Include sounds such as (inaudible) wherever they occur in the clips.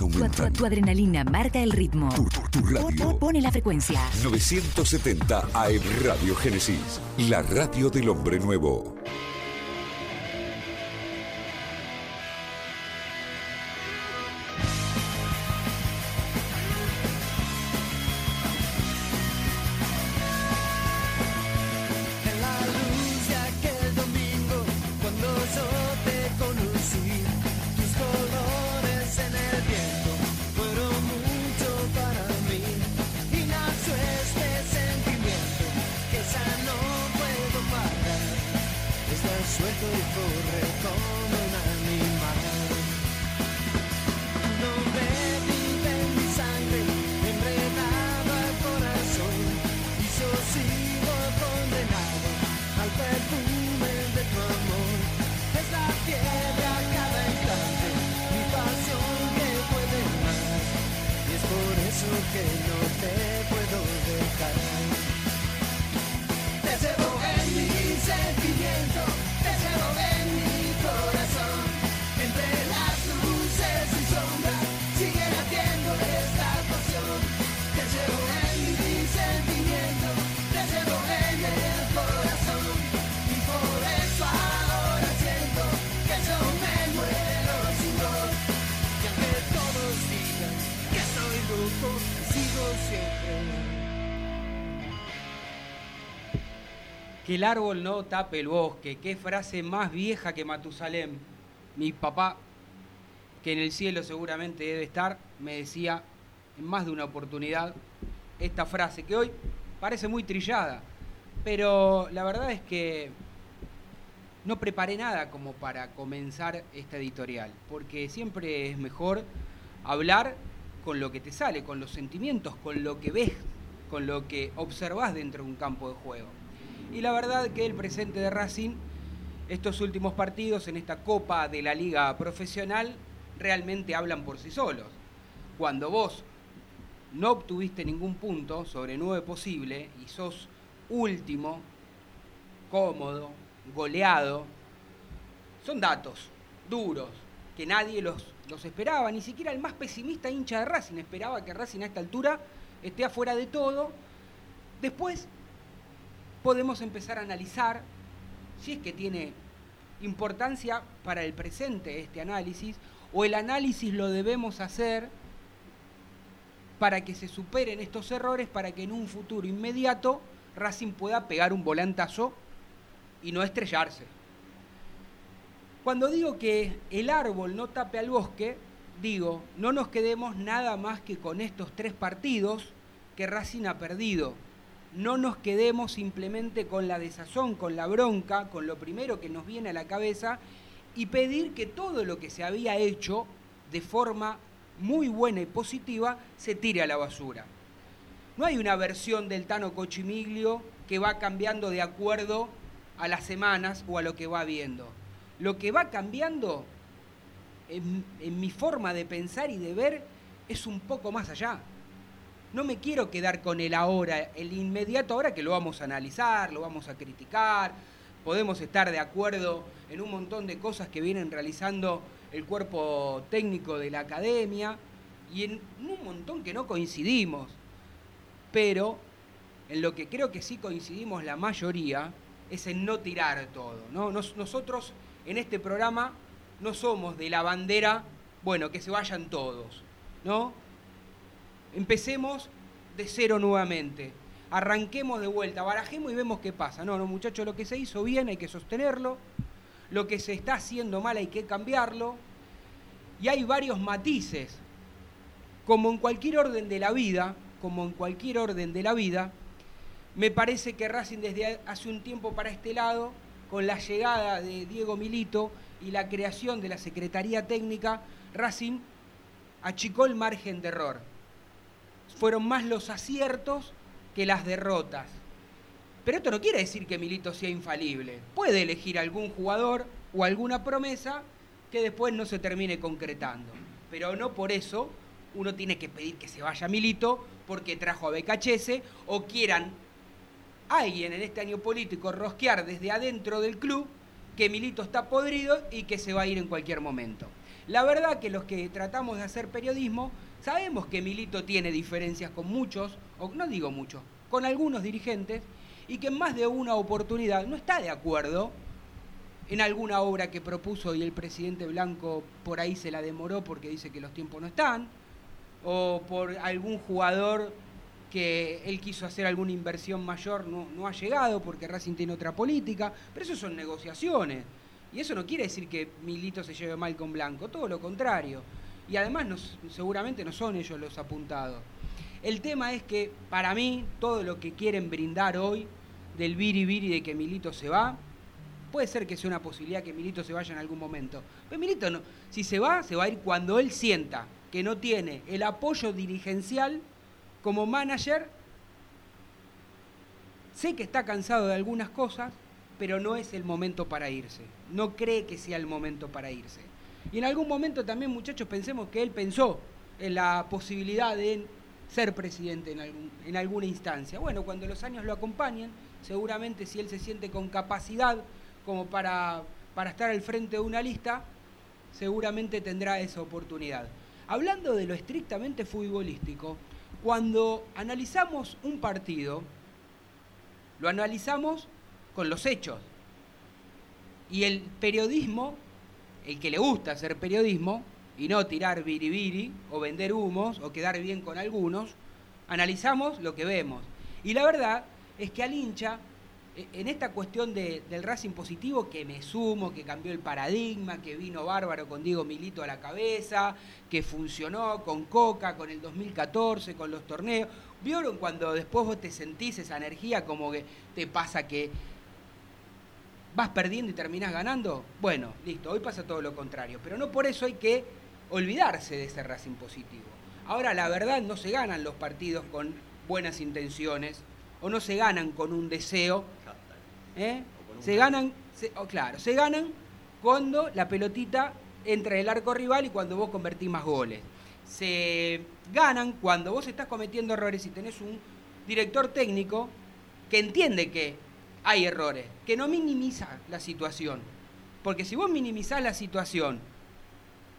aumentan. Tu, adrenalina marca el ritmo. Tu, tu radio. Pone la frecuencia. 970 AM Radio Génesis. La radio del hombre nuevo. El árbol no tape el bosque. Qué frase más vieja que Matusalem. Mi papá, que en el cielo seguramente debe estar, me decía en más de una oportunidad esta frase, que hoy parece muy trillada, pero la verdad es que no preparé nada como para comenzar esta editorial, porque siempre es mejor hablar con lo que te sale, con los sentimientos, con lo que ves, con lo que observas dentro de un campo de juego. Y la verdad que el presente de Racing, estos últimos partidos en esta Copa de la Liga Profesional, realmente hablan por sí solos. Cuando vos no obtuviste ningún punto sobre nueve posible y sos último, cómodo, goleado, son datos duros que nadie los, los esperaba, ni siquiera el más pesimista hincha de Racing esperaba que Racing a esta altura esté afuera de todo. Después podemos empezar a analizar si es que tiene importancia para el presente este análisis o el análisis lo debemos hacer para que se superen estos errores, para que en un futuro inmediato Racing pueda pegar un volantazo y no estrellarse. Cuando digo que el árbol no tape al bosque, digo, no nos quedemos nada más que con estos tres partidos que Racing ha perdido no nos quedemos simplemente con la desazón, con la bronca, con lo primero que nos viene a la cabeza y pedir que todo lo que se había hecho de forma muy buena y positiva se tire a la basura. No hay una versión del Tano Cochimiglio que va cambiando de acuerdo a las semanas o a lo que va viendo. Lo que va cambiando en, en mi forma de pensar y de ver es un poco más allá no me quiero quedar con el ahora, el inmediato ahora que lo vamos a analizar, lo vamos a criticar, podemos estar de acuerdo en un montón de cosas que vienen realizando el cuerpo técnico de la academia y en un montón que no coincidimos. Pero en lo que creo que sí coincidimos la mayoría es en no tirar todo. ¿no? nosotros en este programa no somos de la bandera, bueno, que se vayan todos, ¿no? Empecemos de cero nuevamente. Arranquemos de vuelta, barajemos y vemos qué pasa. No, no, muchachos, lo que se hizo bien hay que sostenerlo. Lo que se está haciendo mal hay que cambiarlo. Y hay varios matices. Como en cualquier orden de la vida, como en cualquier orden de la vida, me parece que Racing desde hace un tiempo para este lado, con la llegada de Diego Milito y la creación de la Secretaría Técnica, Racing achicó el margen de error fueron más los aciertos que las derrotas. Pero esto no quiere decir que Milito sea infalible. Puede elegir algún jugador o alguna promesa que después no se termine concretando. Pero no por eso uno tiene que pedir que se vaya Milito porque trajo a Becachese o quieran alguien en este año político rosquear desde adentro del club que Milito está podrido y que se va a ir en cualquier momento. La verdad que los que tratamos de hacer periodismo sabemos que Milito tiene diferencias con muchos, o no digo muchos, con algunos dirigentes, y que en más de una oportunidad no está de acuerdo en alguna obra que propuso y el presidente Blanco por ahí se la demoró porque dice que los tiempos no están, o por algún jugador que él quiso hacer alguna inversión mayor no, ha llegado porque Racing tiene otra política, pero eso son negociaciones. Y eso no quiere decir que Milito se lleve mal con Blanco, todo lo contrario. Y además seguramente no son ellos los apuntados. El tema es que para mí todo lo que quieren brindar hoy del viri de que Milito se va, puede ser que sea una posibilidad que Milito se vaya en algún momento. Pero Milito no, si se va, se va a ir cuando él sienta que no tiene el apoyo dirigencial como manager. Sé que está cansado de algunas cosas, pero no es el momento para irse. No cree que sea el momento para irse. Y en algún momento también, muchachos, pensemos que él pensó en la posibilidad de ser presidente en, en alguna instancia. Bueno, cuando los años lo acompañen, seguramente si él se siente con capacidad como para, para estar al frente de una lista, seguramente tendrá esa oportunidad. Hablando de lo estrictamente futbolístico, cuando analizamos un partido, lo analizamos con los hechos. Y el periodismo, el que le gusta hacer periodismo, y no tirar biribiri o vender humos o quedar bien con algunos, analizamos lo que vemos. Y la verdad es que al hincha, e, en esta cuestión del Racing positivo, que me sumo, que cambió el paradigma, que vino bárbaro con Diego Milito a la cabeza, que funcionó con Coca, con el 2014, con los torneos. ¿Vieron cuando después vos te sentís esa energía como que te pasa que vas perdiendo y terminás ganando? Bueno, listo, hoy pasa todo lo contrario, pero no por eso hay que olvidarse de ese Racing positivo. Ahora, la verdad, no se ganan los partidos con buenas intenciones o no se ganan con un deseo. ¿eh? Se ganan, claro, se ganan cuando la pelotita entra en el arco rival y cuando vos convertís más goles. Se ganan cuando vos estás cometiendo errores y tenés un director técnico que entiende que hay errores, que no minimiza la situación. Porque si vos minimizás la situación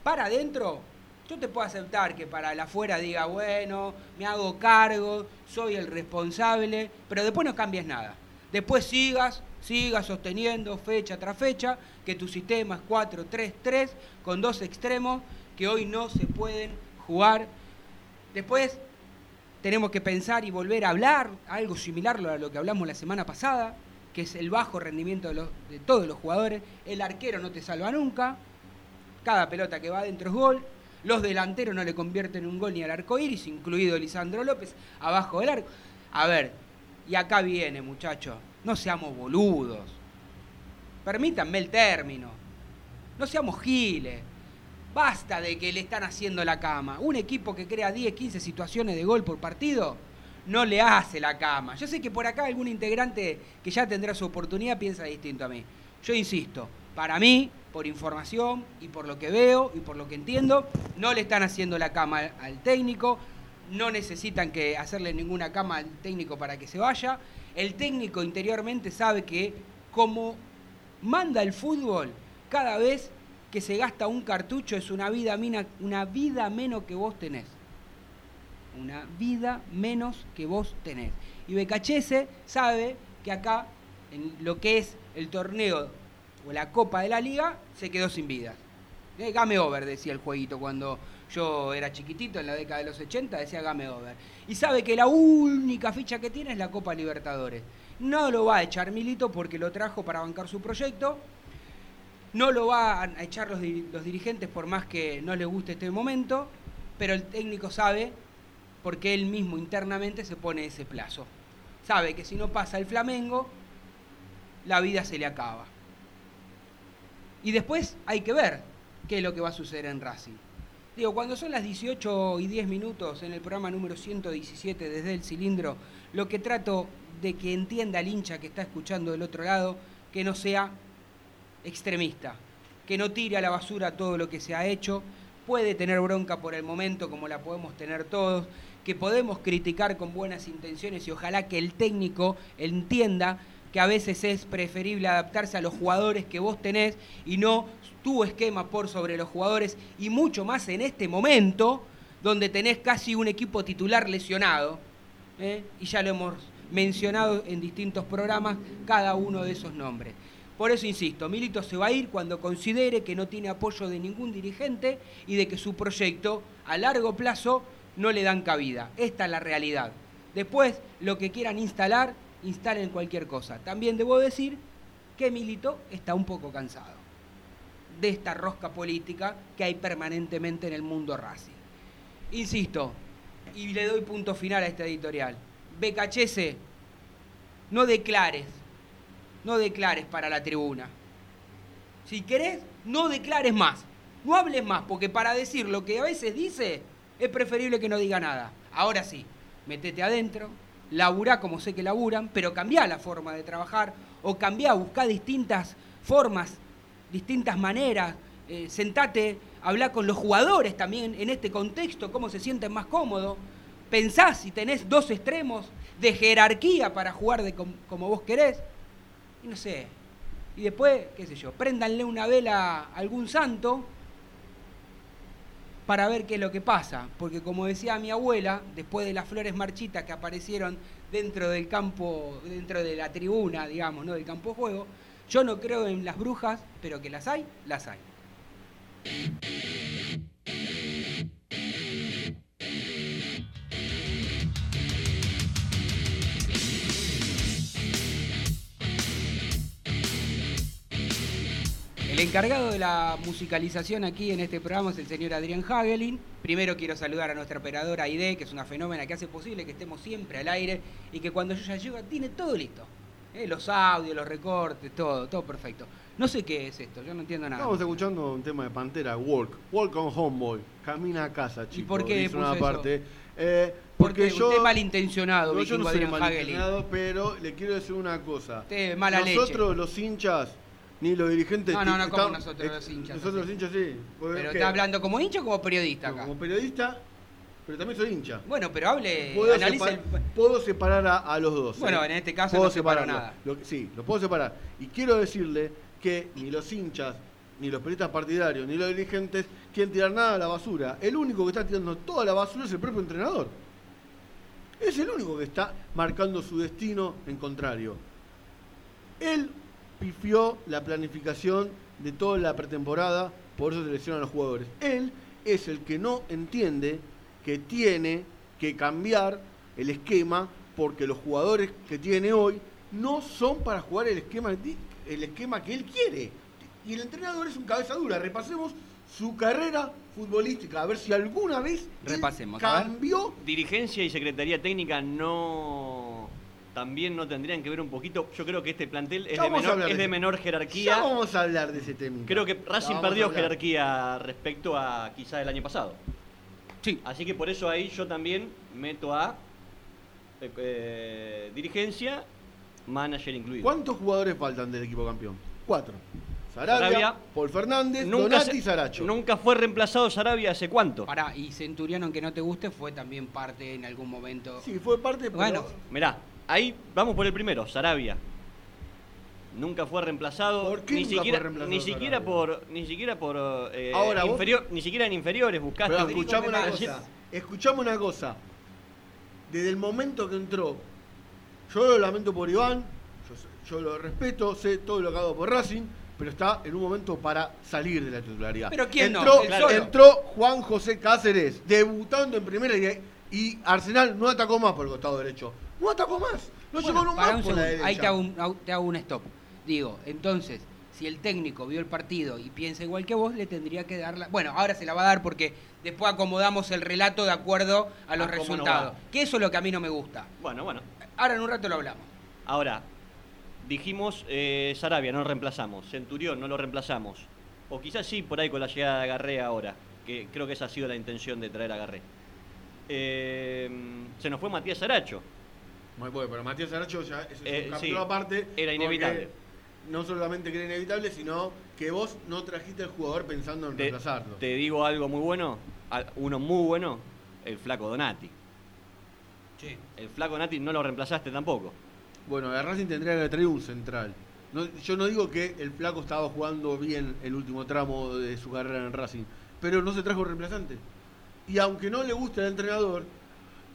para adentro, yo te puedo aceptar que para el afuera diga, bueno, me hago cargo, soy el responsable, pero después no cambies nada. Después sigas, sigas sosteniendo fecha tras fecha que tu sistema es 4-3-3 con dos extremos que hoy no se pueden jugar. Después tenemos que pensar y volver a hablar algo similar a lo que hablamos la semana pasada, que es el bajo rendimiento de, todos los jugadores. El arquero no te salva nunca. Cada pelota que va adentro es gol. Los delanteros no le convierten un gol ni al arco iris, incluido Lisandro López, abajo del arco. A ver, y acá viene, muchachos, no seamos boludos. Permítanme el término. No seamos giles. Basta de que le están haciendo la cama. Un equipo que crea 10, 15 situaciones de gol por partido no le hace la cama. Yo sé que por acá algún integrante que ya tendrá su oportunidad piensa distinto a mí. Yo insisto, para mí, por información y por lo que veo y por lo que entiendo, no le están haciendo la cama al técnico, no necesitan que hacerle ninguna cama al técnico para que se vaya. El técnico interiormente sabe que como manda el fútbol, cada vez que se gasta un cartucho es una vida, una vida menos que vos tenés. Una vida menos que vos tenés. Y Becachese sabe que acá, en lo que es el torneo o la Copa de la Liga, se quedó sin vida. Eh, game over, decía el jueguito cuando yo era chiquitito en la década de los 80, decía game over. Y sabe que la única ficha que tiene es la Copa Libertadores. No lo va a echar Milito porque lo trajo para bancar su proyecto. No lo va a echar los, los dirigentes por más que no les guste este momento. Pero el técnico sabe porque él mismo internamente se pone ese plazo. Sabe que si no pasa el Flamengo, la vida se le acaba. Y después hay que ver qué es lo que va a suceder en Racing. Digo, cuando son las 18 y 10 minutos en el programa número 117 desde el cilindro, lo que trato de que entienda el hincha que está escuchando del otro lado, que no sea extremista, que no tire a la basura todo lo que se ha hecho, puede tener bronca por el momento como la podemos tener todos, que podemos criticar con buenas intenciones y ojalá que el técnico entienda que a veces es preferible adaptarse a los jugadores que vos tenés y no tu esquema por sobre los jugadores y mucho más en este momento donde tenés casi un equipo titular lesionado. ¿eh? Y ya lo hemos mencionado en distintos programas cada uno de esos nombres. Por eso insisto, Milito se va a ir cuando considere que no tiene apoyo de ningún dirigente y de que su proyecto a largo plazo no le dan cabida. Esta es la realidad. Después, lo que quieran instalar, instalen cualquier cosa. También debo decir que Milito está un poco cansado de esta rosca política que hay permanentemente en el mundo Racing. Insisto, y le doy punto final a este editorial. Becachese, no declares, no declares para la tribuna. Si querés, no declares más, no hables más, porque para decir lo que a veces dice, es preferible que no diga nada. Ahora sí, metete adentro, laburá como sé que laburan, pero cambia la forma de trabajar o cambia, buscá distintas formas, distintas maneras, eh, sentate, habla con los jugadores también en este contexto, cómo se sienten más cómodos. Pensás si tenés dos extremos de jerarquía para jugar de como vos querés. Y no sé. Y después, qué sé yo, préndanle una vela a algún santo para ver qué es lo que pasa. Porque como decía mi abuela, después de las flores marchitas que aparecieron dentro del campo, dentro de la tribuna, digamos, ¿no? del campo de juego, yo no creo en las brujas, pero que las hay, las hay. Encargado de la musicalización aquí en este programa es el señor Adrián Hagelin. Primero quiero saludar a nuestra operadora Aide, que es una fenómena que hace posible que estemos siempre al aire y que cuando yo ya llego tiene todo listo. ¿eh? Los audios, los recortes, todo, todo perfecto. No sé qué es esto, yo no entiendo nada. Estamos escuchando un tema de Pantera, Walk. Walk on Homeboy. Camina a casa, chicos. ¿Y por qué dice una parte. Eh, porque, porque yo. usted malintencionado, no, yo no soy malintencionado, pero le quiero decir una cosa. Usted mala nosotros, leche. los hinchas, ni los dirigentes. No, no, no, como estamos- nosotros eh, los hinchas, Nosotros los hinchas, sí. Pero está hablando como hincha o como periodista No, acá. Como periodista, pero también soy hincha. Bueno, pero hable, Puedo, analice separ- el... puedo separar a, a los dos. Bueno, ¿eh? en este caso Puedo no separo nada. Lo sí, lo puedo separar. Y quiero decirle que ni los hinchas, ni los periodistas partidarios, ni los dirigentes quieren tirar nada a la basura. El único que está tirando toda la basura es el propio entrenador. Es el único que está marcando su destino en contrario. Él pifió la planificación de toda la pretemporada, por eso se lesionan los jugadores. Él es el que no entiende que tiene que cambiar el esquema porque los jugadores que tiene hoy no son para jugar el esquema, el esquema que él quiere. Y el entrenador es un cabeza dura. Repasemos su carrera futbolística, a ver si alguna vez Repasemos, a cambió Dirigencia y Secretaría Técnica no también no tendrían que ver un poquito. Yo creo que este plantel es, Ya de menor, es de menor Ya jerarquía. vamos a hablar de ese tema. Creo que Ya Racing perdió jerarquía respecto a quizá el año pasado. Sí. Así que por eso ahí yo también meto a eh, eh, dirigencia, manager incluido. ¿Cuántos jugadores faltan del equipo campeón? Cuatro. Sarabia, Sarabia. Paul Fernández, Nunca, Donati y Saracho. nunca fue reemplazado Sarabia hace cuánto. Pará, y Centurión, aunque no te guste, fue también parte en algún momento. Sí, fue parte, pero Bueno. Mirá, ahí vamos por el primero, Sarabia. Nunca fue reemplazado. ¿Por qué ni nunca siquiera, fue reemplazado ni siquiera Sarabia? por ni siquiera por eh, Ahora, vos- inferior, ni siquiera en inferiores buscaste. Pero escuchame una cosa. Escuchame una cosa. Desde el momento que entró, yo lo lamento por Iván, yo, lo respeto, sé todo lo que hago por Racing, pero está en un momento para salir de la titularidad. Pero ¿quién no? entró, solo. entró Juan José Cáceres, debutando en primera y, y Arsenal no atacó más por el costado derecho. No atacó más. No Bueno, llegó no pará más un por la Ahí te hago, un, te hago un stop. Digo, entonces, si el técnico vio el partido y piensa igual que vos, le tendría que dar la... Bueno, ahora se la va a dar porque después acomodamos el relato de acuerdo a los A cómo nos resultados. Que eso es lo que a mí no me gusta. Bueno, bueno. Ahora en un rato lo hablamos. Ahora, dijimos eh, Sarabia, no lo reemplazamos. Centurión, no lo reemplazamos. O quizás sí, por ahí con la llegada de Agarré ahora. Que creo que esa ha sido la intención de traer a Agarré. Eh, se nos fue Matías Aracho. Muy bueno, pero Matías Saracho ya es Eh, un capítulo sí, aparte. era inevitable. No solamente que era inevitable, sino que vos no trajiste al jugador pensando en Te, reemplazarlo. te digo algo muy bueno, uno muy bueno, el flaco Donati. Sí. El flaco Donati no lo reemplazaste tampoco. Bueno, a Racing tendría que traer un central. No, yo no digo que el flaco estaba jugando bien el último tramo de su carrera en Racing, pero no se trajo reemplazante. Y aunque no le guste al entrenador,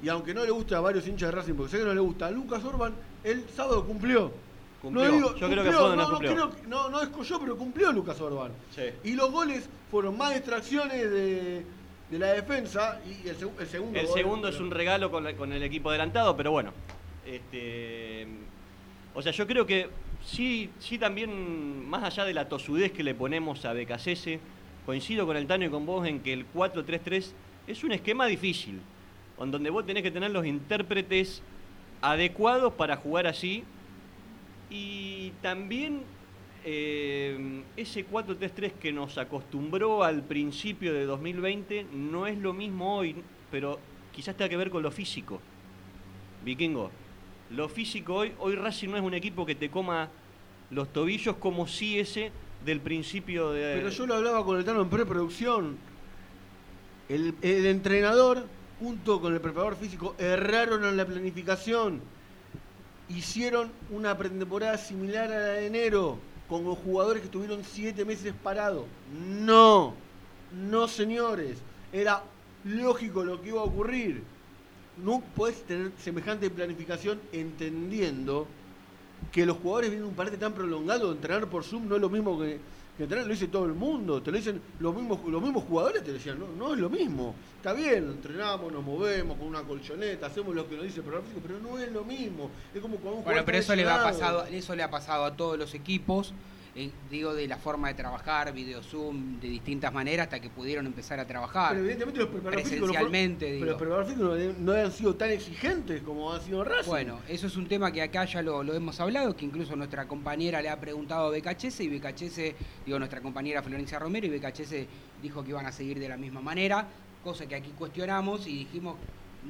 y aunque no le guste a varios hinchas de Racing, porque sé que no le gusta, a Lucas Orban el sábado cumplió. Cumplió. No digo, Yo creo que no no, cumplió. creo no, no escolló, pero cumplió Lucas Orban. Sí. Y los goles fueron más distracciones de, de la defensa y el, seg- el segundo El gol, segundo es un regalo con, la- con el equipo adelantado, pero bueno. Este, o sea, yo creo que sí, sí también, más allá de la tosudez que le ponemos a BKCS, coincido con el Tano y con vos en que el 4-3-3 es un esquema difícil, en donde vos tenés que tener los intérpretes adecuados para jugar así. Y también eh, ese 4-3-3 que nos acostumbró al principio de 2020 no es lo mismo hoy, pero quizás tenga que ver con lo físico. Vikingo, lo físico hoy, hoy Racing no es un equipo que te coma los tobillos como si ese del principio de... Pero yo lo hablaba con el Tano en preproducción. El, el entrenador, junto con el preparador físico, erraron en la planificación. Hicieron una pretemporada similar a la de enero, con los jugadores que estuvieron siete meses parados. No, no señores. Era lógico lo que iba a ocurrir. No puedes tener semejante planificación entendiendo que los jugadores vienen un parate tan prolongado, entrenar por Zoom no es lo mismo que, que entrenar, lo dice todo el mundo, te lo dicen los mismos, los mismos jugadores, te decían, no, no es lo mismo. Está bien, entrenamos, nos movemos con una colchoneta, hacemos lo que nos dice el programa físico, pero no es lo mismo. Es como cuando un Bueno, pero eso le, pasado, eso le ha pasado a todos los equipos, eh, digo, de la forma de trabajar, video Zoom, de distintas maneras, hasta que pudieron empezar a trabajar. Pero evidentemente los preparadores físicos pero los preparadores no han sido tan exigentes como han sido Racing. Bueno, eso es un tema que acá ya lo, lo hemos hablado, que incluso nuestra compañera le ha preguntado a BKHS y BKHS, digo, nuestra compañera Florencia Romero y BKHS dijo que iban a seguir de la misma manera, cosa que aquí cuestionamos y dijimos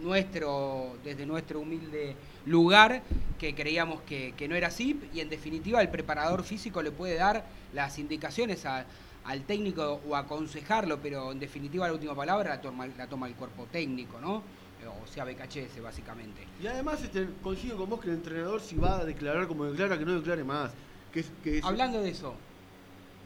nuestro, desde nuestro humilde lugar que creíamos que, que no era así y en definitiva el preparador físico le puede dar las indicaciones a- al técnico o aconsejarlo, pero en definitiva la última palabra la toma, la toma el cuerpo técnico, ¿no? O sea, BKHS básicamente. Y además este, coincido con vos que el entrenador si va a declarar como declara, que no declare más. Que es- Hablando de eso,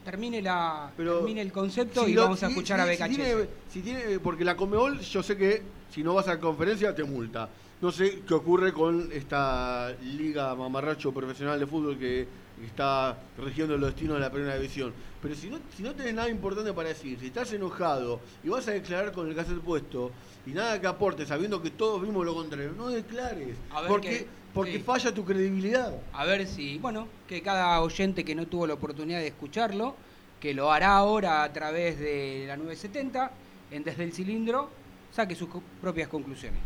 termine, la, Pero termine el concepto si y lo- vamos a si- escuchar si- a si BKHS. tiene- si tiene- porque la Comebol, yo sé que si no vas a conferencia te multa. No sé qué ocurre con esta liga mamarracho profesional de fútbol que está rigiendo los destinos de la primera división. Pero si no, si no tenés nada importante para decir, si estás enojado y vas a declarar con el cassette puesto y nada que aporte sabiendo que todos vimos lo contrario, no declares. A ver porque qué- porque sí. falla tu credibilidad. A ver si, bueno, que cada oyente que no tuvo la oportunidad de escucharlo, que lo hará ahora a través de la 970, en Desde el Cilindro, saque sus propias conclusiones.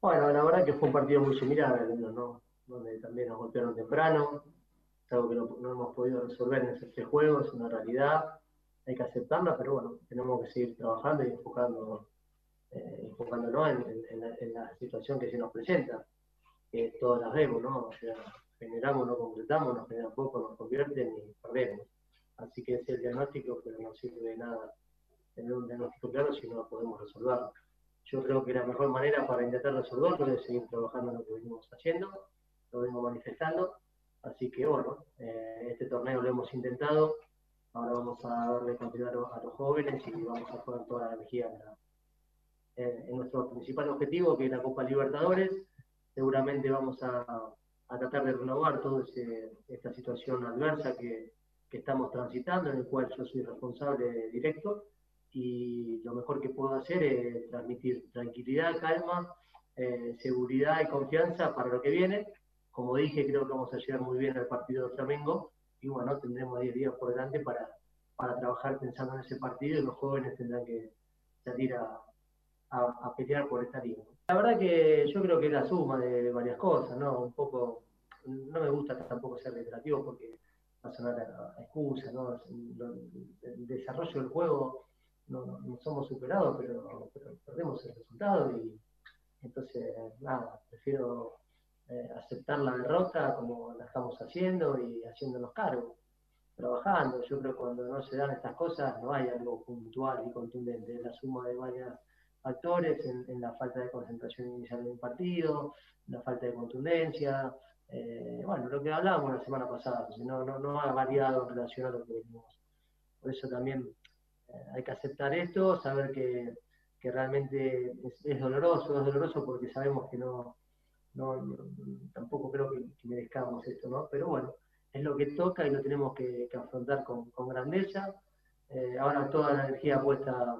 Bueno, la verdad que fue un partido muy similar ¿no? Donde también nos golpearon temprano, es algo que no, hemos podido resolver en ese tres juegos, es una realidad, hay que aceptarla, pero bueno, tenemos que seguir trabajando y enfocando, eh, enfocándonos en, la, situación que se nos presenta, todas las vemos, ¿no? O sea, generamos, no concretamos, nos generan poco, nos convierten y perdemos. Así que ese es el diagnóstico, pero no sirve de nada tener un diagnóstico claro si no podemos resolverlo. Yo creo que la mejor manera para intentar resolverlo es seguir trabajando en lo que venimos haciendo, lo venimos manifestando. Así que bueno, eh, este torneo lo hemos intentado, ahora vamos a darle continuidad a a los jóvenes y vamos a poner toda la energía en, la- en- en nuestro principal objetivo, que es la Copa Libertadores. Seguramente vamos a, a tratar de renovar toda esta situación adversa que, que estamos transitando, en el cual yo soy responsable directo y lo mejor que puedo hacer es transmitir tranquilidad, calma, eh, seguridad y confianza para lo que viene. Como dije, creo que vamos a llegar muy bien al partido de Flamengo y bueno, tendremos 10 días por delante para, para trabajar pensando en ese partido y los jóvenes tendrán que salir a, a- a pelear por esta liga. La verdad que yo creo que es la suma de varias cosas, ¿no? Un poco, no me gusta tampoco ser reiterativo porque va a sonar a, excusa, ¿no? El desarrollo del juego no, no- somos superados, pero, pero perdemos el resultado y entonces, nada, prefiero eh, aceptar la derrota como la estamos haciendo y haciéndonos cargo, trabajando. Yo creo que cuando no se dan estas cosas no hay algo puntual y contundente, es la suma de varias factores, en, la falta de concentración inicial de un partido, la falta de contundencia, eh, bueno, lo que hablábamos la semana pasada, no, no, no ha variado en relación a lo que venimos. Por eso también hay que aceptar esto, saber que, realmente es, doloroso, es doloroso porque sabemos que no, no, tampoco creo que, merezcamos esto, ¿no? Pero bueno, es lo que toca y lo tenemos que, afrontar con, grandeza. Eh, ahora toda la energía puesta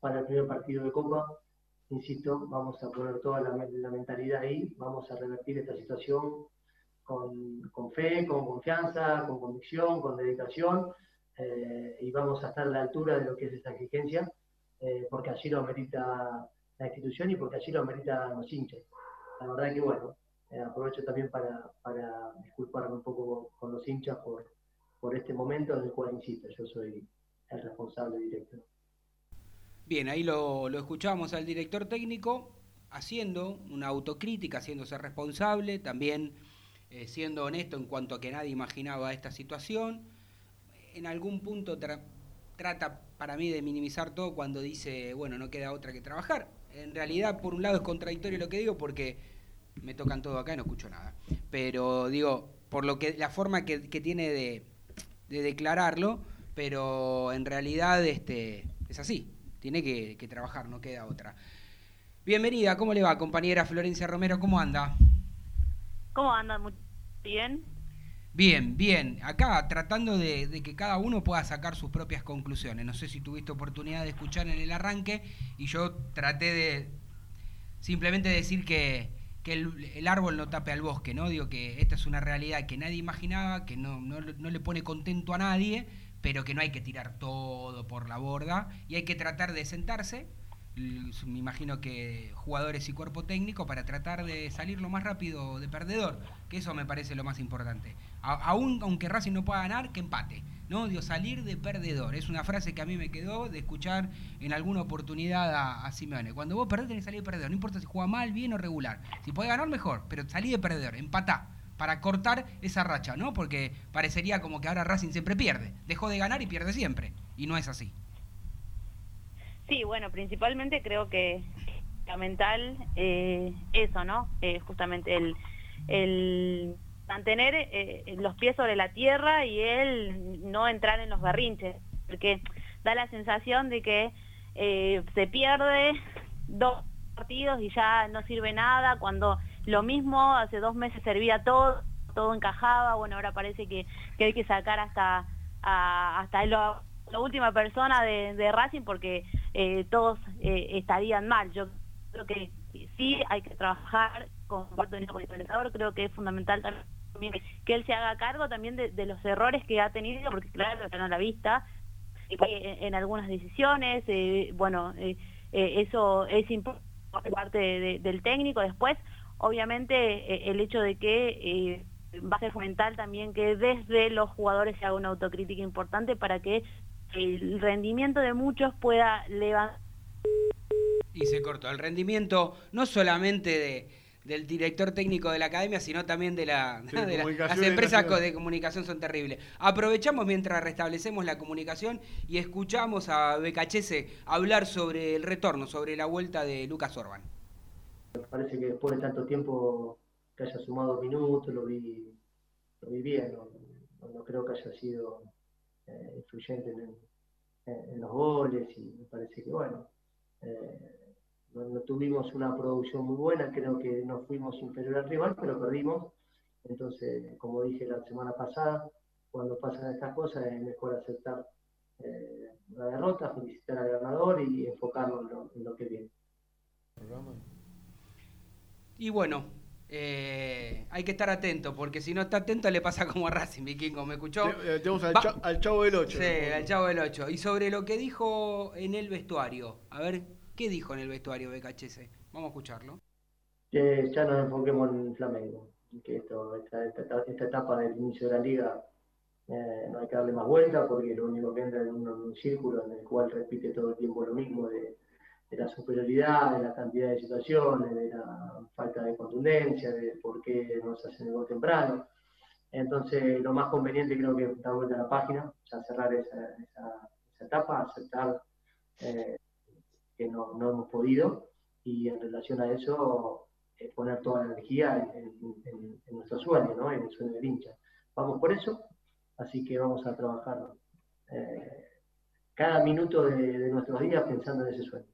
para el primer partido de Copa. Insisto, vamos a poner toda la, mentalidad ahí, vamos a revertir esta situación con, fe, con confianza, con convicción, con dedicación eh, y vamos a estar a la altura de lo que es esta exigencia, eh, porque así lo amerita la institución y porque así lo amerita los hinchas. La verdad que bueno, eh, aprovecho también para, disculparme un poco con los hinchas por, este momento en el cual, insisto, yo soy el responsable directo. Bien, ahí lo, escuchamos al director técnico haciendo una autocrítica, haciéndose responsable, también siendo honesto en cuanto a que nadie imaginaba esta situación. En algún punto trata para mí de minimizar todo cuando dice, bueno, no queda otra que trabajar. En realidad, por un lado es contradictorio lo que digo porque me tocan todo acá y no escucho nada. Pero digo, por lo que la forma que, tiene de, de, declararlo, pero en realidad este, es así tiene que, trabajar, no queda otra. Bienvenida, ¿cómo le va, compañera Florencia Romero? ¿Cómo anda? ¿Cómo anda? Muy bien. Bien, bien. Acá tratando de, que cada uno pueda sacar sus propias conclusiones. No sé si tuviste oportunidad de escuchar en el arranque y yo traté de simplemente decir que, el, árbol no tape al bosque, ¿no? Digo que esta es una realidad que nadie imaginaba, que no, no le pone contento a nadie pero que no hay que tirar todo por la borda y hay que tratar de sentarse, me imagino que jugadores y cuerpo técnico, para tratar de salir lo más rápido de perdedor, que eso me parece lo más importante. aún aunque Racing no pueda ganar, que empate. ¿no? Digo, salir de perdedor. Es una frase que a mí me quedó de escuchar en alguna oportunidad a, Simeone. Cuando vos perdés, tenés que salir de perdedor. No importa si juega mal, bien o regular. Si puede ganar, mejor. Pero salí de perdedor, empatá para cortar esa racha, ¿no? Porque parecería como que ahora Racing siempre pierde. Dejó de ganar y pierde siempre. Y no es así. Sí, bueno, principalmente creo que fundamental eh, eso, ¿no? Eh, justamente el, mantener eh, los pies sobre la tierra y el no entrar en los berrinches, porque da la sensación de que se pierde dos partidos y ya no sirve nada, cuando lo mismo, hace dos meses servía todo, todo encajaba, bueno, ahora parece que, hay que sacar hasta, hasta la última persona de, Racing porque eh, todos eh, estarían mal. Yo creo que sí hay que trabajar con el entrenador, creo que es fundamental también que él se haga cargo también de, los errores que ha tenido, porque claro, no la vista en, en algunas decisiones, eh, bueno, eso es importante parte del técnico. Después, obviamente, eh, el hecho de que eh, va a ser fundamental también que desde los jugadores se haga una autocrítica importante para que el rendimiento de muchos pueda levantar. Y se cortó. El rendimiento no solamente de del director técnico de la academia, sino también de, la, (laughs) las empresas de comunicación son terribles. Aprovechamos mientras restablecemos la comunicación y escuchamos a Becachese hablar sobre el retorno, sobre la vuelta de Lucas Orban. Me parece que después de tanto tiempo que haya sumado minutos, lo vi, lo vi bien, no, creo que haya sido eh, influyente en, los goles y me parece que bueno. Eh, no, tuvimos una producción muy buena, creo que no fuimos inferior al rival, pero perdimos. Entonces, como dije la semana pasada, cuando pasan estas cosas es mejor aceptar eh, la derrota, felicitar al ganador y enfocarnos en lo, que viene. Y bueno, eh, hay que estar atento, porque si no está atento le pasa como a Racing, Vikingo, ¿me escuchó? Eh, tenemos al, al, Chavo del 8. Sí, al Chavo del 8. Y sobre lo que dijo en el vestuario, a ver, ¿Qué dijo en el vestuario BKHS? Vamos a escucharlo. Que ya nos enfoquemos en Flamengo, que esto, esta, etapa del inicio de la liga eh, no hay que darle más vuelta porque lo único que entra es un, círculo en el cual repite todo el tiempo lo mismo de, la superioridad, de la cantidad de situaciones, de la falta de contundencia, de por qué no se hace el temprano. Entonces, lo más conveniente creo que es dar vuelta a la página, ya cerrar esa, etapa, aceptar eh, que no, no hemos podido y en relación a eso eh, poner toda la energía en, nuestro sueño, ¿no? en el sueño del hincha. Vamos por eso, así que vamos a trabajar eh, cada minuto de, de nuestros días pensando en ese sueño.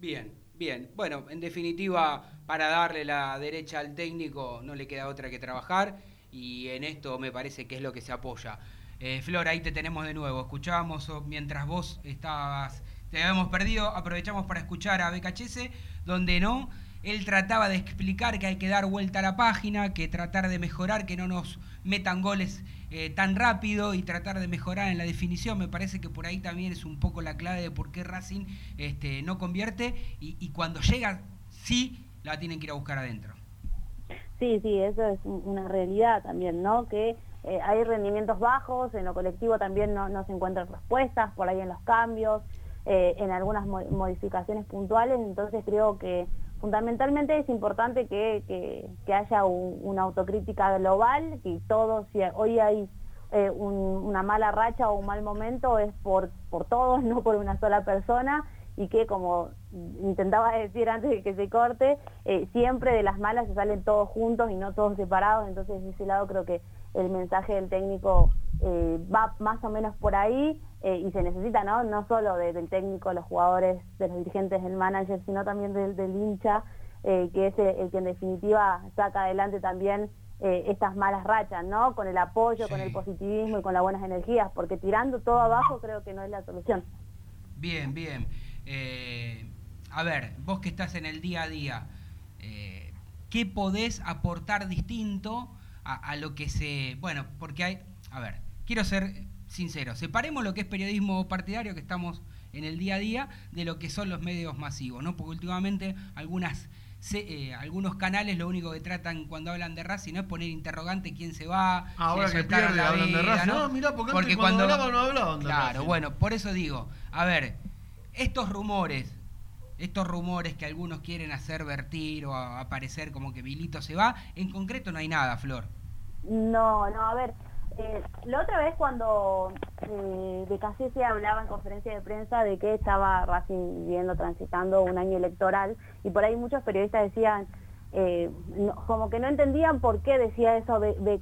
Bien, bien. Bueno, en definitiva, para darle la derecha al técnico no le queda otra que trabajar y en esto me parece que es lo que se apoya. Eh, Flor, ahí te tenemos de nuevo. Escuchábamos mientras vos estabas, te habíamos perdido, aprovechamos para escuchar a BKHS, donde no, él trataba de explicar que hay que dar vuelta a la página, que tratar de mejorar, que no nos metan goles eh, tan rápido y tratar de mejorar en la definición. Me parece que por ahí también es un poco la clave de por qué Racing este, no convierte y, cuando llega, sí la tienen que ir a buscar adentro. Sí, sí, eso es una realidad también, ¿no? Que eh, hay rendimientos bajos, en lo colectivo también no, se encuentran respuestas, por ahí en los cambios, eh, en algunas modificaciones puntuales, entonces creo que fundamentalmente es importante que, haya una autocrítica global, que todos, si hoy hay eh, una mala racha o un mal momento, es por, por todos, (laughs) no por una sola persona, y que como intentaba decir antes de que se corte, siempre de las malas se salen todos juntos y no todos separados, entonces de ese lado creo que el mensaje del técnico eh, va más o menos por ahí eh, y se necesita, ¿no? No solo del técnico, los jugadores, de los dirigentes, del manager, sino también del, hincha, eh, que es el, que en definitiva saca adelante también estas malas rachas, ¿no? Con el apoyo, con el positivismo y con las buenas energías, porque tirando todo abajo creo que no es la solución. Bien, bien. a ver, vos que estás en el día a día, ¿qué podés aportar distinto? a, lo que se... Bueno, porque hay... A ver, quiero ser sincero, separemos lo que es periodismo partidario, que estamos en el día a día, de lo que son los medios masivos, ¿no? Porque últimamente algunas... Eh, algunos canales lo único que tratan cuando hablan de Racing no es poner interrogante quién se va. Ahora que pierde hablan de Racing. No, mira, porque, cuando, hablaban no hablaban de Claro, bueno, por eso digo, a ver, estos rumores estos rumores que algunos quieren hacer vertir o aparecer como que Vilito se va, en concreto no hay nada, Flor. No, no, a ver, eh, la otra vez cuando eh, de se hablaba en conferencia de prensa de que estaba Racing viviendo, transitando un año electoral, y por ahí muchos periodistas decían, eh, como que no entendían por qué decía eso de, de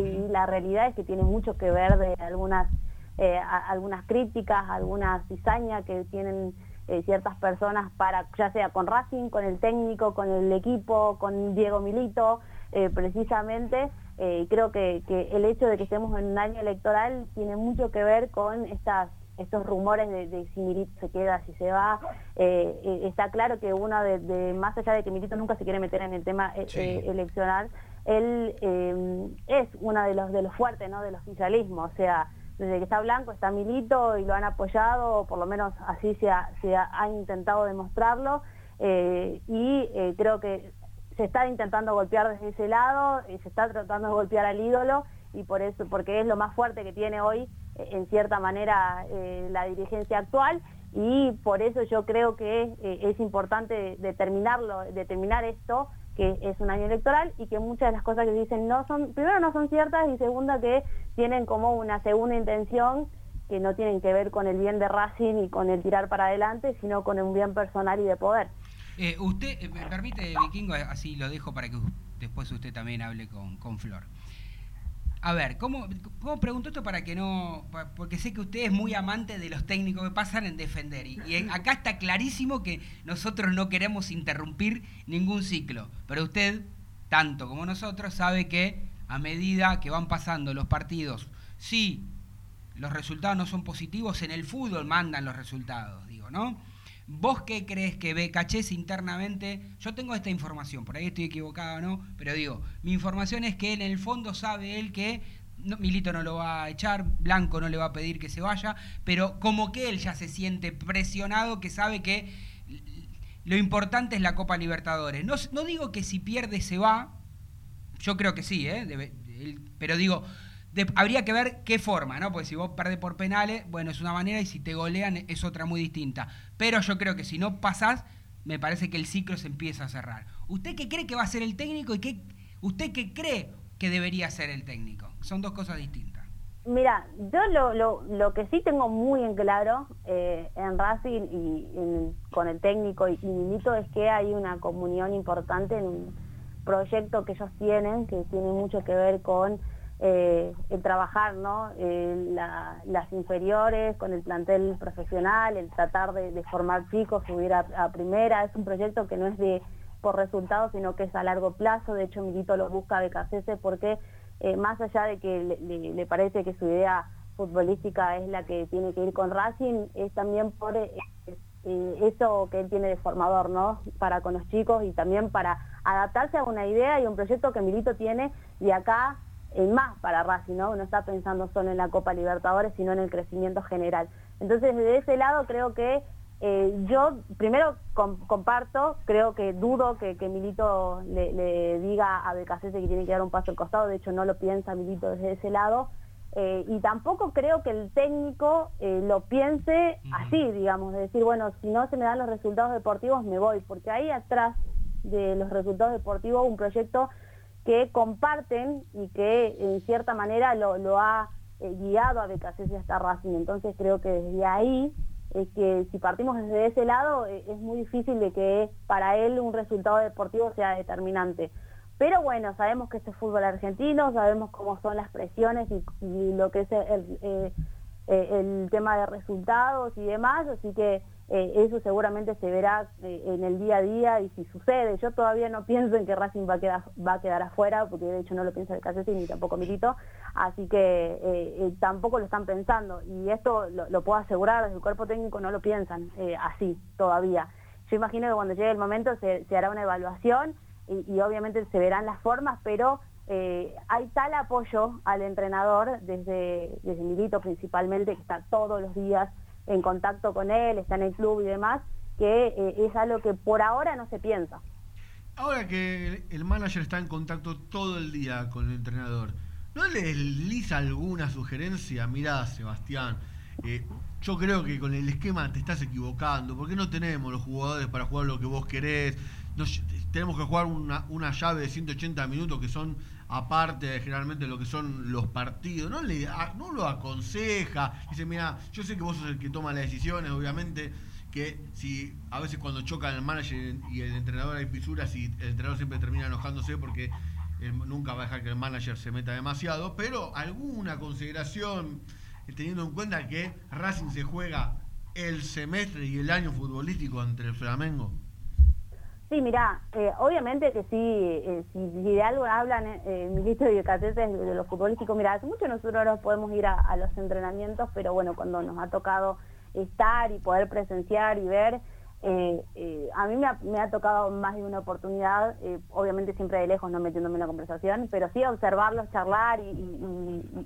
y la realidad es que tiene mucho que ver de algunas, eh, algunas críticas, algunas cizañas que tienen eh, ciertas personas para, ya sea con Racing, con el técnico, con el equipo, con Diego Milito, precisamente. Eh, creo que, el hecho de que estemos en un año electoral tiene mucho que ver con estas estos rumores de, si Milito se queda, si se va. está claro que uno de, más allá de que Milito nunca se quiere meter en el tema electoral, él es uno de los de los fuertes, ¿no? Del oficialismo, o sea, desde que está Blanco está Milito y lo han apoyado, por lo menos así se ha, intentado demostrarlo, eh, y eh, creo que se está intentando golpear desde ese lado, y se está tratando de golpear al ídolo, y por eso, porque es lo más fuerte que tiene hoy, eh, en cierta manera, la dirigencia actual, y por eso yo creo que es importante determinarlo, determinar esto que es un año electoral y que muchas de las cosas que dicen no son, primero no son ciertas y segunda que tienen como una segunda intención que no tienen que ver con el bien de Racing y con el tirar para adelante, sino con un bien personal y de poder. Eh, usted, eh, me permite, Vikingo, así lo dejo para que después usted también hable con, con Flor. A ver, ¿cómo, ¿cómo, pregunto esto para que no.? Porque sé que usted es muy amante de los técnicos que pasan en defender. Y, acá está clarísimo que nosotros no queremos interrumpir ningún ciclo. Pero usted, tanto como nosotros, sabe que a medida que van pasando los partidos, si los resultados no son positivos, en el fútbol mandan los resultados, digo, ¿no? ¿Vos qué crees que ve Cachés internamente? Yo tengo esta información, por ahí estoy equivocado no, pero digo, mi información es que él en el fondo sabe él que Milito no lo va a echar, Blanco no le va a pedir que se vaya, pero como que él ya se siente presionado, que sabe que lo importante es la Copa Libertadores. No, no digo que si pierde se va, yo creo que sí, ¿eh? pero digo, habría que ver qué forma, ¿no? Porque si vos perdés por penales, bueno, es una manera y si te golean es otra muy distinta. Pero yo creo que si no pasás, me parece que el ciclo se empieza a cerrar. ¿Usted qué cree que va a ser el técnico y qué, usted qué cree que debería ser el técnico? Son dos cosas distintas. Mira, yo lo, lo, lo que sí tengo muy en claro eh, en Racing y con el técnico y, y es que hay una comunión importante en un proyecto que ellos tienen, que tiene mucho que ver con eh, el trabajar, ¿no? Eh, la- las inferiores, con el plantel profesional, el tratar de, formar chicos, subir a, a primera. Es un proyecto que no es de por resultados, sino que es a largo plazo. De hecho, Milito lo busca a Becasese porque eh, más allá de que le, le- parece que su idea futbolística es la que tiene que ir con Racing, es también por eh, eso que él tiene de formador, ¿no? Para con los chicos y también para adaptarse a una idea y un proyecto que Milito tiene de acá más para Racing, ¿no? No está pensando solo en la Copa Libertadores, sino en el crecimiento general. Entonces, de ese lado creo que eh, yo primero com- comparto, creo que dudo que, que Milito le, le diga a Becasese que tiene que dar un paso al costado, de hecho no lo piensa Milito desde ese lado, eh, y tampoco creo que el técnico eh, lo piense así, digamos, de decir, bueno, si no se me dan los resultados deportivos me voy, porque ahí atrás de los resultados deportivos un proyecto que comparten y que en cierta manera lo, ha eh, guiado a Becasese hasta Racing. Entonces creo que desde ahí es que si partimos desde ese lado eh, es muy difícil de que para él un resultado deportivo sea determinante. Pero bueno, sabemos que este es fútbol argentino, sabemos cómo son las presiones y, lo que es eh, el tema de resultados y demás, así que eh, eso seguramente se verá eh, en el día a día y si sucede. Yo todavía no pienso en que Racing va a quedar, afuera, porque de hecho no lo piensa el Casete ni tampoco Milito, así que eh, tampoco lo están pensando y esto lo, puedo asegurar, desde el cuerpo técnico no lo piensan así todavía. Yo imagino que cuando llegue el momento se, hará una evaluación y, y obviamente se verán las formas, pero hay tal apoyo al entrenador desde, desde Milito principalmente, que está todos los días en contacto con él, está en el club y demás, que eh, es algo que por ahora no se piensa. Ahora que el, manager está en contacto todo el día con el entrenador, ¿no le desliza alguna sugerencia? Mirá, Sebastián, eh, yo creo que con el esquema te estás equivocando, porque no tenemos los jugadores para jugar lo que vos querés. Nos- tenemos que jugar una, una llave de 180 minutos que son aparte de generalmente lo que son los partidos. No, le, no lo aconseja. Dice, mira, yo sé que vos sos el que toma las decisiones, obviamente que si a veces cuando chocan el manager y el entrenador hay fisuras y el entrenador siempre termina enojándose porque él nunca va a dejar que el manager se meta demasiado, pero alguna consideración eh, teniendo en cuenta que Racing se juega el semestre y el año futbolístico entre el Flamengo. Sí, mirá, eh, obviamente que sí, eh, si, de algo hablan eh, Milito y el Catete de, de lo futbolístico, mira, hace mucho nosotros no podemos ir a, a los entrenamientos, pero bueno, cuando nos ha tocado estar y poder presenciar y ver, eh, eh, a mí me ha, tocado más de una oportunidad, eh, obviamente siempre de lejos, no metiéndome en la conversación, pero sí observarlos, charlar y,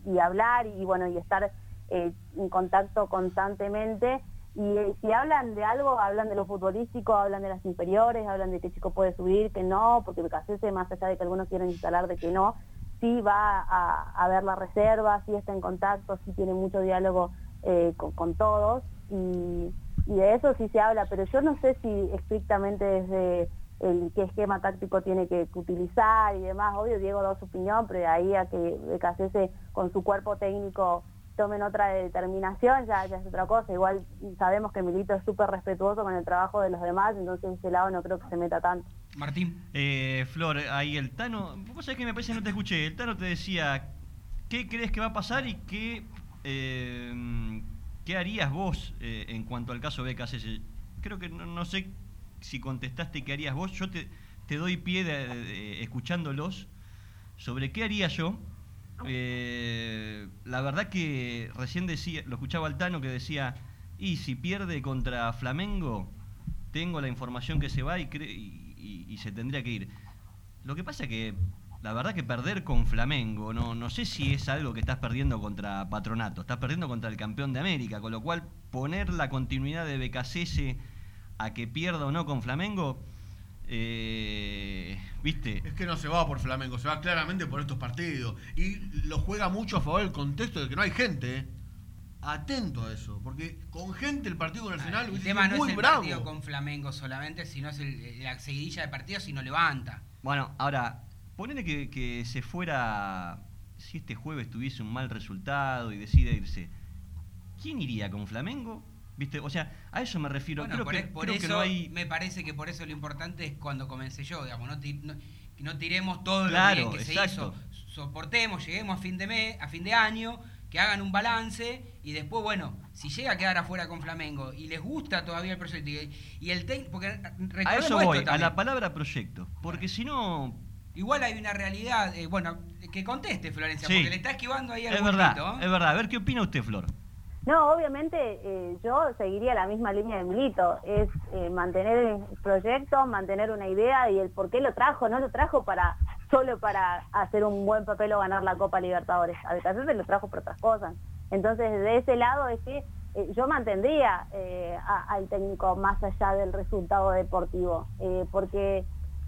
y- hablar y bueno, y estar eh, en contacto constantemente. Y si hablan de algo, hablan de lo futbolístico, hablan de las inferiores, hablan de qué chico puede subir, que no, porque Becasese, más allá de que algunos quieren instalar de que no, sí va a, a ver la reserva, sí está en contacto, sí tiene mucho diálogo eh, con, con todos y, y de eso sí se habla, pero yo no sé si estrictamente desde el qué esquema táctico tiene que, que utilizar y demás, obvio Diego da su opinión, pero de ahí a que Becasese con su cuerpo técnico tomen otra determinación, ya, ya es otra cosa. Igual sabemos que Milito es súper respetuoso con el trabajo de los demás, entonces ese lado no creo que se meta tanto. Martín. Eh, Flor, ahí el Tano, vos sabés que me parece que no te escuché, el Tano te decía, ¿qué crees que va a pasar y qué, eh, qué harías vos eh, en cuanto al caso BKC? Creo que no, no sé si contestaste qué harías vos, yo te, te doy pie de, de- de- escuchándolos sobre qué haría yo. Eh, la verdad que recién decía, lo escuchaba Altano que decía, y si pierde contra Flamengo, tengo la información que se va y, y, se tendría que ir. Lo que pasa que, la verdad que perder con Flamengo, no, no sé si es algo que estás perdiendo contra Patronato, estás perdiendo contra el campeón de América, con lo cual poner la continuidad de BKCS a que pierda o no con Flamengo, eh, viste, Es que no se va por Flamengo, se va claramente por estos partidos. Y lo juega mucho a favor del contexto de que no hay gente. ¿eh? Atento a eso, porque con gente el partido con Arsenal el hubiese tema sido no muy es el bravo. partido con Flamengo solamente, sino es el- la seguidilla de partidos si no levanta. Bueno, ahora, ponele que, que se fuera si este jueves tuviese un mal resultado y decide irse, ¿quién iría con Flamengo? ¿Viste? O sea, a eso me refiero. Bueno, creo por, que, e- por creo que eso no hay... me parece que por eso lo importante es cuando comencé yo, digamos, no, ti- no, tiremos todo Claro, lo bien que exacto. se hizo, soportemos, lleguemos a fin de mes, a fin de año, que hagan un balance y después, bueno, si llega a quedar afuera con Flamengo y les gusta todavía el proyecto y, y el técnico, porque A eso voy, a la palabra proyecto. Porque si no, Igual hay una realidad, eh, bueno, que conteste Florencia, Sí. porque le está esquivando ahí al es verdad, ¿eh? es verdad. A ver, ¿qué opina usted, Flor? No, obviamente eh, yo seguiría la misma línea de Milito, es eh, mantener el proyecto, mantener una idea y el por qué lo trajo, no lo trajo para solo para hacer un buen papel o ganar la Copa Libertadores, a veces lo trajo por otras cosas. Entonces, de ese lado es que eh, yo mantendría eh, al técnico más allá del resultado deportivo, porque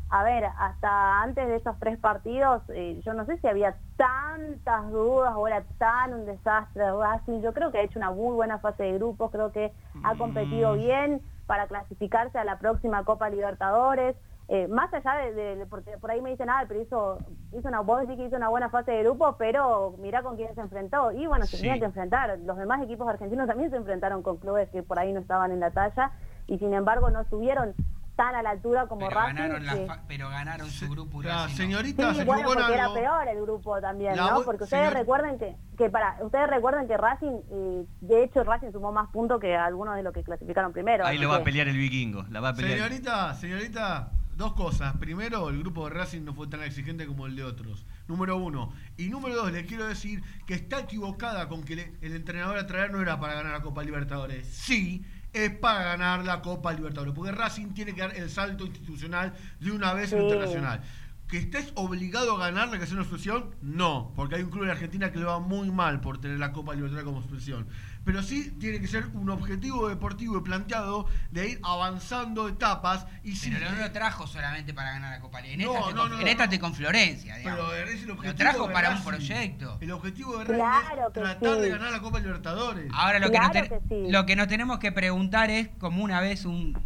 a ver, hasta antes de esos tres partidos, eh, yo no sé si había tantas dudas o era tan un desastre Racing. Yo creo que ha hecho una muy buena fase de grupos, creo que ha competido bien para clasificarse a la próxima Copa Libertadores. Eh, más allá de, de- porque por ahí me dicen, ah, pero hizo, hizo una, vos decís que hizo una buena fase de grupos, pero mirá con quién se enfrentó. Y bueno, se Sí. tenía que enfrentar. Los demás equipos argentinos también se enfrentaron con clubes que por ahí no estaban en la talla y sin embargo no estuvieron tan a la altura como pero, Racing. ganaron la que- fa- pero ganaron su grupo La señorita Sí, se bueno, porque era peor el grupo también, La ¿no? Porque ustedes señor- recuerden que, que para ustedes recuerden que Racing, eh, de hecho Racing sumó más puntos que algunos de los que clasificaron primero. Ahí lo va a pelear el vikingo. La va a pelear. Señorita, señorita, dos cosas. Primero, el grupo de Racing no fue tan exigente como el de otros. Número uno. Y número dos, le quiero decir que está equivocada con que le- el entrenador a traer no era para ganar la Copa Libertadores. Sí, es para ganar la Copa Libertadores. Porque Racing tiene que dar el salto institucional de una vez Sí. internacional. ¿Que estés obligado a ganarle que es una expresión? No, porque hay un club en Argentina que le va muy mal por tener la Copa Libertadores como expresión. Pero sí tiene que ser un objetivo deportivo y planteado de ir avanzando etapas y sí, Pero no lo trajo solamente para ganar la Copa. En, No, esta, no, con, no, en esta con Florencia, digamos. Pero es el objetivo lo trajo de para un proyecto. El objetivo de Racing Claro es tratar sí. de ganar la Copa Libertadores. Ahora lo, Claro que, no que sí. lo que nos tenemos que preguntar es, como una vez un,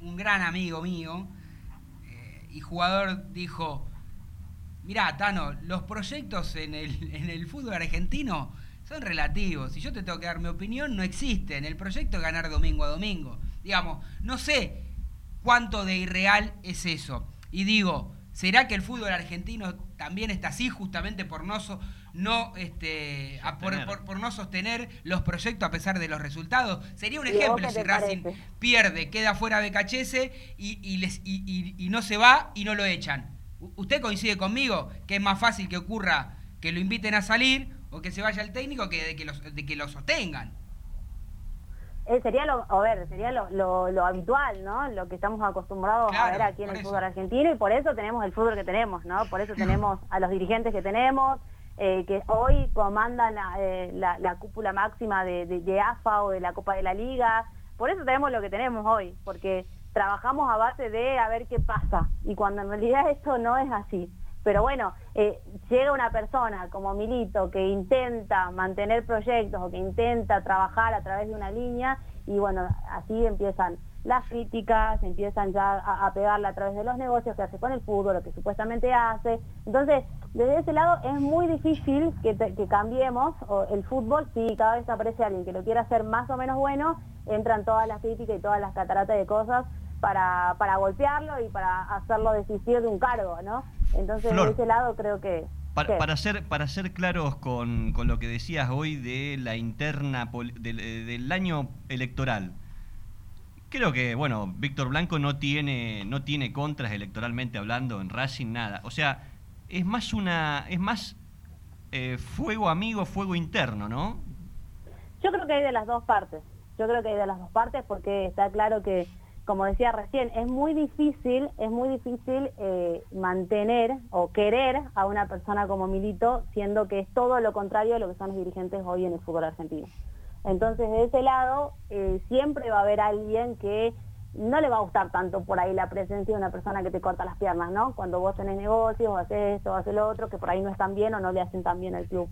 un gran amigo mío eh, y jugador dijo, mirá, Tano, los proyectos en el, en el fútbol argentino son relativos. Si yo te tengo que dar mi opinión, no existen. El proyecto es ganar domingo a domingo. Digamos, no sé cuánto de irreal es eso. Y digo, ¿será que el fútbol argentino también está así justamente por no, so- no, este, a- por, Sostener. por- por no sostener los proyectos a pesar de los resultados? Sería un ¿Y a vos ejemplo si Racing parece? pierde, queda fuera de Cachese y, y, les, y, y- y no se va y no lo echan. ¿Usted coincide conmigo que es más fácil que ocurra que lo inviten a salir o que se vaya el técnico que de que, los, de que lo sostengan? Eh, sería lo, a ver, sería lo, lo- lo habitual, ¿no? Lo que estamos acostumbrados a ver aquí en el eso. fútbol argentino y por eso tenemos el fútbol que tenemos, ¿no? Por eso (clears throat) tenemos a los dirigentes que tenemos, eh, que hoy comandan la, eh, la- la cúpula máxima de, de- de AFA o de la Copa de la Liga. Por eso tenemos lo que tenemos hoy, porque trabajamos a base de a ver qué pasa y cuando en realidad (laughs) esto no es así. Pero bueno, eh, llega una persona como Milito que intenta mantener proyectos o que intenta trabajar a través de una línea y bueno, así empiezan las críticas, empiezan ya a, a pegarle a través de los negocios que hace con el fútbol, lo que supuestamente hace. Entonces, desde ese lado es muy difícil que, cambiemos el fútbol, si cada vez aparece alguien que lo quiera hacer más o menos bueno, entran todas las críticas y todas las cataratas de cosas para, para golpearlo y para hacerlo desistir de un cargo, ¿no? Entonces, Flor. de ese lado creo que... Para, para ser, para ser claros con, con lo que decías hoy de la interna del, eh, del año electoral, creo que, bueno, Víctor Blanco no tiene, no tiene contras electoralmente hablando en Racing, nada. O sea, es más una, es más eh, fuego amigo, fuego interno, ¿no? Yo creo que hay de las dos partes. Yo creo que hay de las dos partes porque está claro que, como decía recién, es muy difícil, es muy difícil eh, mantener o querer a una persona como Milito, siendo que es todo lo contrario de lo que son los dirigentes hoy en el fútbol argentino. Entonces, de ese lado, eh, siempre va a haber alguien que no le va a gustar tanto por ahí la presencia de una persona que te corta las piernas, ¿no? Cuando vos tenés negocios, o haces esto, o haces lo otro, que por ahí no están bien o no le hacen tan bien al club.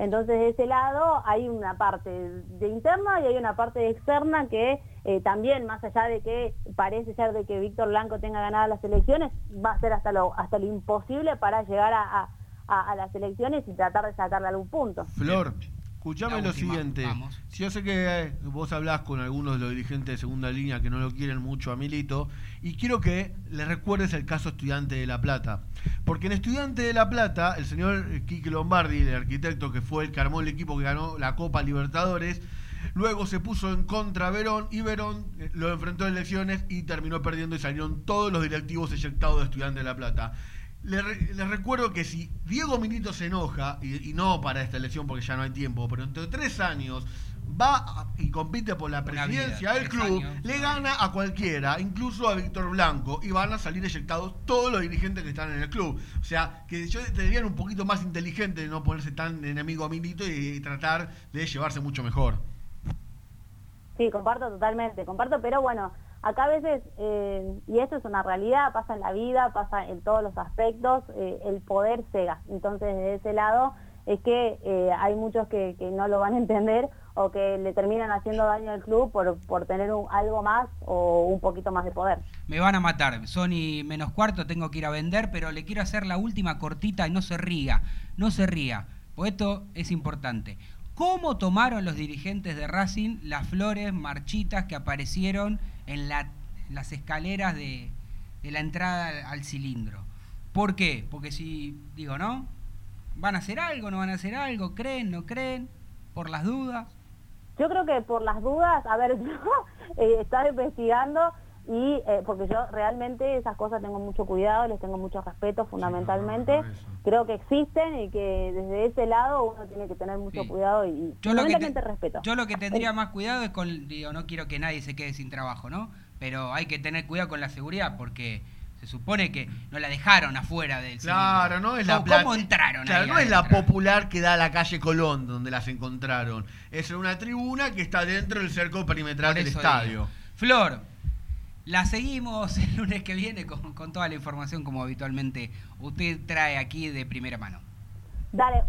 Entonces, de ese lado hay una parte de interna y hay una parte externa que eh, también, más allá de que parece ser de que Víctor Blanco tenga ganadas las elecciones, va a ser hasta lo, hasta lo imposible para llegar a, a las elecciones y tratar de sacarle algún punto. Flor, escuchame lo siguiente. vamos. Si yo sé que eh, vos hablás con algunos de los dirigentes de segunda línea que no lo quieren mucho a Milito, y quiero que le recuerdes el caso Estudiante de La Plata. Porque en Estudiante de La Plata, el señor Quique Lombardi, el arquitecto que fue el que armó el equipo que ganó la Copa Libertadores, luego se puso en contra a Verón y Verón eh, lo enfrentó en elecciones y terminó perdiendo y salieron todos los directivos eyectados de Estudiante de La Plata. Le re- Les recuerdo que si Diego Milito se enoja, y, y no para esta elección porque ya no hay tiempo, pero entre tres años va a- y compite por la presidencia del club, años. le gana a cualquiera, incluso a Víctor Blanco, y van a salir eyectados todos los dirigentes que están en el club. O sea, que yo tendrían un poquito más inteligente de no ponerse tan enemigo a Milito y, y tratar de llevarse mucho mejor. Sí, comparto totalmente, comparto, pero bueno, acá a veces, eh, y esto es una realidad, pasa en la vida, pasa en todos los aspectos, eh, el poder cega. Entonces, de ese lado, es que eh, hay muchos que, no lo van a (laughs) entender o que le terminan haciendo daño al club por, por tener algo más o un poquito más de poder. Me van a matar. Sony menos cuarto, tengo que ir a vender, pero le quiero hacer la última cortita y no se ría. No se ría. Porque esto es importante. ¿Cómo tomaron los dirigentes de Racing las flores marchitas que aparecieron en la- las escaleras de, la entrada al, cilindro? ¿Por qué? Porque si, digo, ¿no? ¿Van a hacer algo? ¿No van a hacer algo? ¿Creen? ¿No creen? ¿Por las dudas? Yo creo que por las dudas, a ver, (laughs) yo eh, investigando y eh, porque yo realmente esas cosas tengo mucho cuidado, les tengo mucho respeto fundamentalmente. creo que existen y que desde ese lado uno tiene que tener mucho Sí. cuidado y, Yo lo, que te- respeto. yo lo que tendría más cuidado es con, digo, no quiero que nadie se quede sin trabajo, ¿no? Pero hay que tener cuidado con la seguridad porque se supone que no la dejaron afuera del Claro, cilindro. no es ¿Cómo- la ¿Cómo entraron Claro, ahí no es la popular que da a la calle Colón donde las encontraron. Es una tribuna que está dentro del cerco perimetral del estadio. digo. Flor, la seguimos el lunes que viene con, con toda la información como habitualmente usted trae aquí de primera mano. Dale,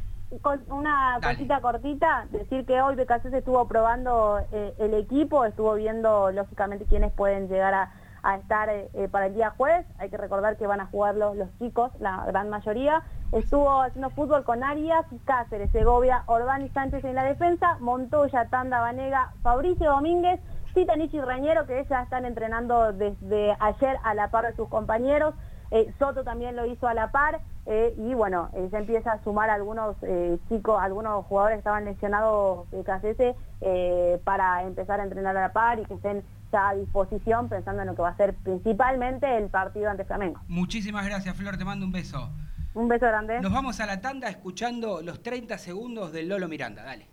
una Dale. cosita cortita, decir que hoy BKC estuvo probando eh, el equipo, estuvo viendo lógicamente quiénes pueden llegar a, a estar eh, eh, para el día jueves, hay que recordar que van a jugar los, los chicos, la gran mayoría, estuvo haciendo fútbol con Arias, Cáceres, Segovia, Orbán y Sánchez en la defensa, Montoya, Tanda, Vanega, Fabricio Domínguez, Citanich y Rañero, que ya están entrenando desde ayer a la par de sus compañeros, eh, Soto también lo hizo a la par eh, y bueno, eh, se empieza a sumar algunos eh, chicos, algunos jugadores que estaban lesionados de KCS para empezar a entrenar a la par y que estén ya a disposición pensando en lo que va a ser principalmente el partido ante Flamengo. Muchísimas gracias, Flor, te mando un beso. Un beso grande. Nos vamos a la tanda escuchando los 30 segundos del Lolo Miranda, dale.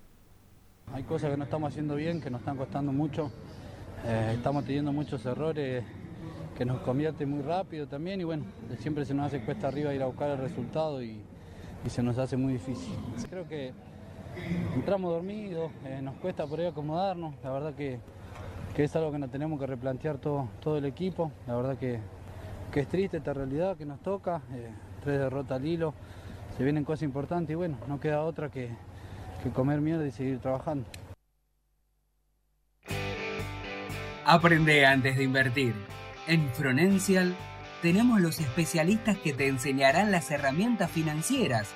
Hay cosas que no estamos haciendo bien, que nos están costando mucho. Eh, estamos teniendo muchos errores que nos convierten muy rápido también y bueno, siempre se nos hace cuesta arriba ir a buscar el resultado y, se nos hace muy difícil. Creo que entramos dormidos, eh, nos cuesta por ahí acomodarnos, la verdad que, que es algo que nos tenemos que replantear todo, todo el equipo, la verdad que, que es triste esta realidad que nos toca, eh, tres derrotas al hilo, se vienen cosas importantes y bueno, no queda otra que, que comer mierda y seguir trabajando. Aprende antes de invertir. En Fronencial tenemos los especialistas que te enseñarán las herramientas financieras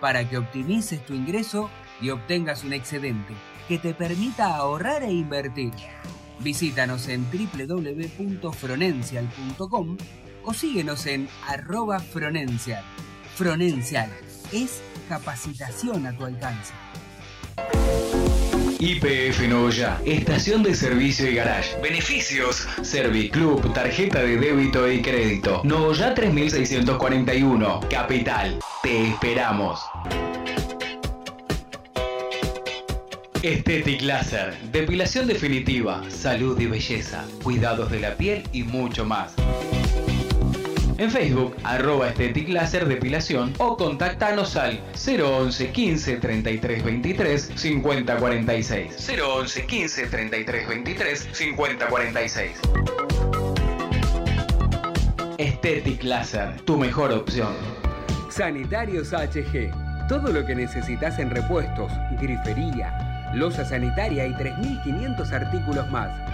para que optimices tu ingreso y obtengas un excedente que te permita ahorrar e invertir. Visítanos en www.fronencial.com o síguenos en arroba Fronencial. Fronencial es capacitación a tu alcance. IPF Novoya, estación de servicio y garage. Beneficios: Serviclub, tarjeta de débito y crédito. Novoya 3641, Capital. Te esperamos. Estetic Laser, depilación definitiva, salud y belleza, cuidados de la piel y mucho más. En Facebook, arroba Depilación o contactanos al 011 15 33 23 50 46. 011 15 33 23 50 46. Estetic Láser, tu mejor opción. Sanitarios HG. Todo lo que necesitas en repuestos, grifería, losa sanitaria y 3.500 artículos más.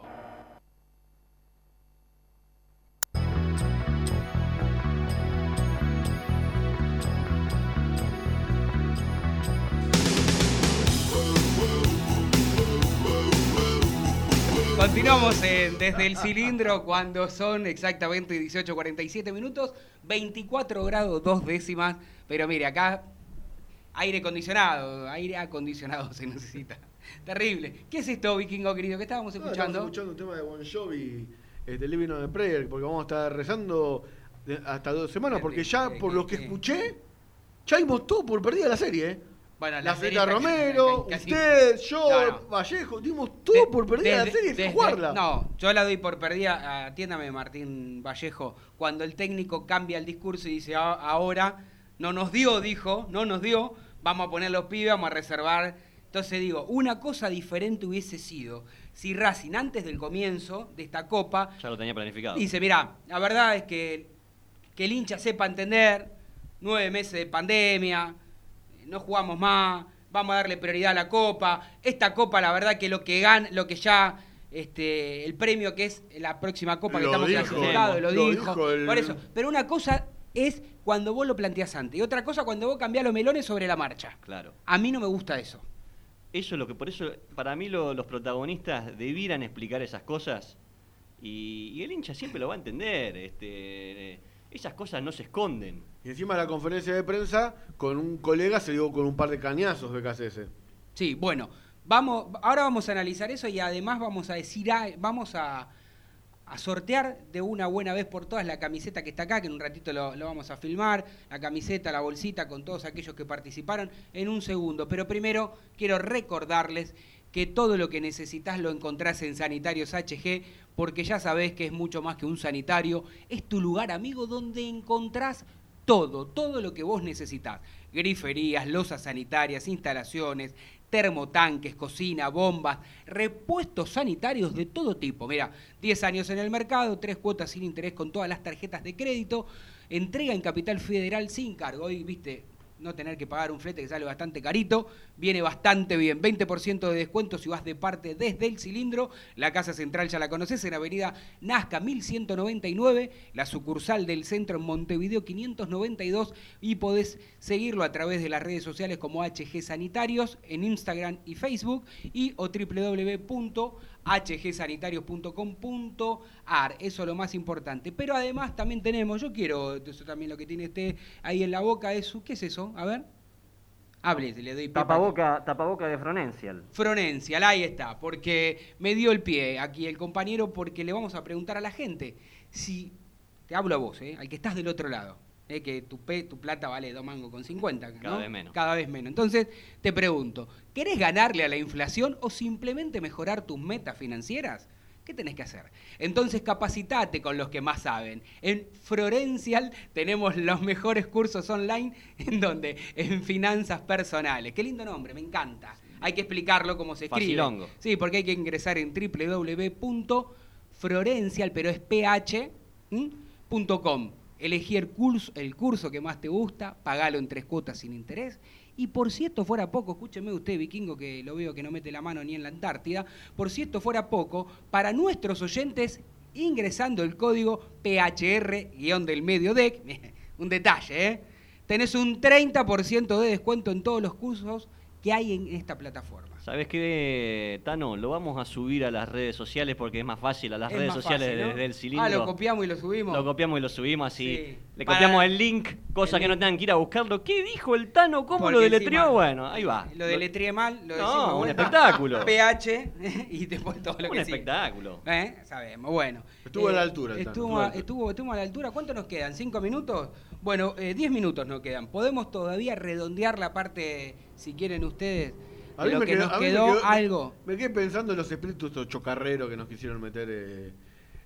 Continuamos en desde el cilindro cuando son exactamente 18.47 minutos, 24 grados dos décimas, pero mire, acá aire acondicionado, aire acondicionado se necesita. Terrible. ¿Qué es esto, vikingo querido? ¿Qué estábamos No, escuchando? estamos escuchando un tema de Bon Jovi, este, Living on a Prayer, porque vamos a estar rezando hasta dos semanas, porque ya por lo que escuché, ya dimos todo por perdida la serie, ¿eh? Bueno, La serie Feta está- Romero, casi- usted, yo, No, no. Vallejo, dimos todo por perdida la Desde- serie sin jugarla. No, yo la doy por perdida. Atiéndame, Martín Vallejo. Cuando el técnico cambia el discurso y dice "Ah, ahora, no nos dio, dijo, no nos dio, vamos a poner los pibes, vamos a reservar. Entonces digo, una cosa diferente hubiese sido si Racing antes del comienzo de esta copa Ya lo tenía planificado. Dice, mira, la verdad es que, que el hincha sepa entender, nueve meses de pandemia, no jugamos más, vamos a darle prioridad a la copa. Esta copa, la verdad que lo que gana, lo que ya, este, el premio que es la próxima copa que Lo estamos dijo, clasificados, lo, lo dijo. dijo el- Por eso, pero una cosa es cuando vos lo planteás antes y otra cosa cuando vos cambiás los melones sobre la marcha. Claro. A mí no me gusta eso. Eso es lo que, por eso, para mí lo- los protagonistas debieran explicar esas cosas y, y el hincha siempre lo va a entender. Este, esas cosas no se esconden. Y encima de la conferencia de prensa, con un colega se dio con un par de cañazos BKCS. Sí, bueno, vamos, ahora vamos a analizar eso y además vamos a decir, ah, vamos a, a sortear de una buena vez por todas la camiseta que está acá, que en un ratito lo, lo vamos a filmar, la camiseta, la bolsita con todos aquellos que participaron en un segundo. Pero primero quiero recordarles que todo lo que necesitas lo encontrás en Sanitarios HG, porque ya sabés que es mucho más que un sanitario, es tu lugar amigo donde encontrás todo, todo lo que vos necesitas. Griferías, losas sanitarias, instalaciones, termotanques, cocina, bombas, repuestos sanitarios de todo tipo. Mira, 10 años en el mercado, tres cuotas sin interés con todas las tarjetas de crédito, entrega en Capital Federal sin cargo. Hoy, viste, no tener que pagar un flete que sale bastante carito, viene bastante bien. 20% de descuento si vas de parte desde el cilindro. La casa central ya la conoces en Avenida Nazca 1199, la sucursal del centro en Montevideo 592 y podés seguirlo a través de las redes sociales como HG Sanitarios en Instagram y Facebook y o www.hgsanitarios.com.ar. Eso es lo más importante. Pero además también tenemos, yo quiero, eso también lo que tiene este ahí en la boca es, su- ¿qué es eso? A ver. Hable, le doy Tapaboca, tapaboca de Fronencial. Fronencial, ahí está, porque me dio el pie aquí el compañero, porque le vamos a preguntar a la gente si, te hablo a vos, ¿eh? al que estás del otro lado, ¿eh? que tu, pe- tu plata vale dos mangos con 50, ¿no? Cada vez menos. Cada vez menos. Entonces, te pregunto, ¿querés ganarle a la inflación o simplemente mejorar tus metas financieras? ¿Qué tenés que hacer? Entonces capacitate con los que más saben. En Florencial tenemos los mejores cursos online en donde en finanzas personales. Qué lindo nombre, me encanta. Hay que explicarlo cómo se escribe. Facilongo. Sí, porque hay que ingresar en www.florencial, pero es ph, ¿m? punto com. Elegí el curso, que más te gusta, pagalo en tres cuotas sin interés. Y por si esto fuera poco, escúcheme usted, vikingo, que lo veo que no mete la mano ni en la Antártida, por si esto fuera poco, para nuestros oyentes, ingresando el código PHR-del medio deck, (laughs) un detalle, ¿eh? tenés un 30% de descuento en todos los cursos que hay en esta plataforma. ¿Sabes qué, Tano? Lo vamos a subir a las redes sociales porque es más fácil a las Es redes sociales fácil, ¿no? desde el cilindro. Ah, lo copiamos y lo subimos. Lo copiamos y lo subimos así. Sí. Le Para- copiamos el link, cosa el que no tengan que ir a buscarlo. ¿Qué dijo el Tano? ¿Cómo Porque lo deletreó? encima- Bueno, ahí va. Lo deletreé mal, lo No, decimos de un vuelta. espectáculo. (laughs) PH (laughs) y después todo lo Un que sigue. espectáculo. ¿Eh? Sabemos, bueno. Estuvo a la altura el Tano, Estuvo, estuvo a la a- altura. estuvo, estuvo a la altura. ¿Cuánto nos quedan? ¿Cinco minutos? Bueno, eh, diez minutos nos quedan. Podemos todavía redondear la parte, si quieren ustedes, A mí me que quedó- nos a mí me quedó quedó- me- algo. Me quedé pensando en los espíritus chocarreros que nos quisieron meter eh,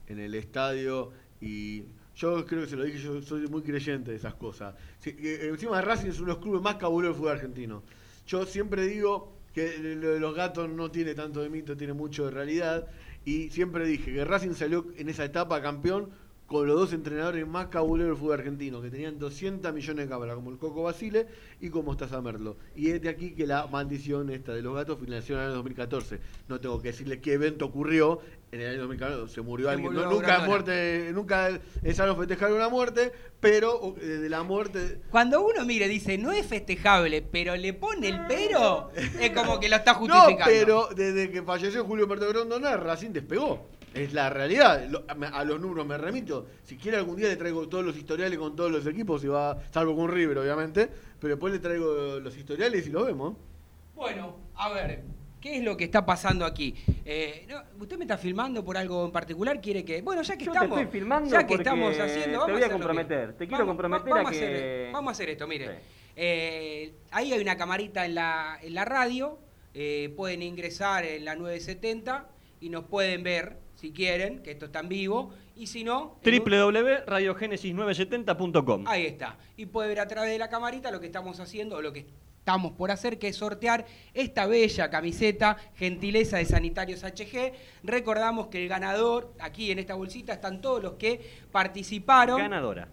en el estadio y yo creo que se lo dije, yo soy muy creyente de esas cosas. Sí, eh, encima Racing es uno de los clubes más cabuleros del fútbol argentino. Yo siempre digo que lo de los gatos no tiene tanto de mito, tiene mucho de realidad y siempre dije que Racing salió en esa etapa campeón con los dos entrenadores más cabuleros del fútbol argentino, que tenían 200 millones de cámaras, como el Coco Basile y como Mostaza Merlo. Y es de aquí que la maldición esta de los gatos finalizó en el año 2014. No tengo que decirle qué evento ocurrió en el año 2014. Se murió Se alguien. murió No, nunca muerte, nunca es algo festejar una muerte, pero o- desde la muerte... Cuando uno mire, dice, no es festejable, pero le pone el pero, es como que lo está (laughs) No, justificando. pero desde que falleció Julio Humberto Grondona, Racing despegó. Es la realidad. Lo- a, los números me remito. Si quiere algún día le traigo todos los historiales con todos los equipos, y va, salvo con River, obviamente. Pero después le traigo los historiales y los vemos. Bueno, a ver, ¿qué es lo que está pasando aquí? Eh, no, ¿Usted me está filmando por algo en particular? ¿Quiere que.? Bueno, ya que Yo te estamos. estoy filmando ya que estamos haciendo. te voy a hacer lo que- comprometer. Te quiero vamos- comprometer vamos a hacer- que- vamos a hacer esto, mire. Sí. Eh, ahí hay una camarita en la, en la radio. eh, pueden ingresar en la 970 y nos pueden ver si quieren, que esto está en vivo. Y si no. en un- www.radiogenesis970.com. Ahí está. Y puede ver a través de la camarita lo que estamos haciendo o lo que estamos por hacer, que es sortear esta bella camiseta, gentileza de Sanitarios HG. Recordamos que el ganador, aquí en esta bolsita están todos los que participaron. Ganadora.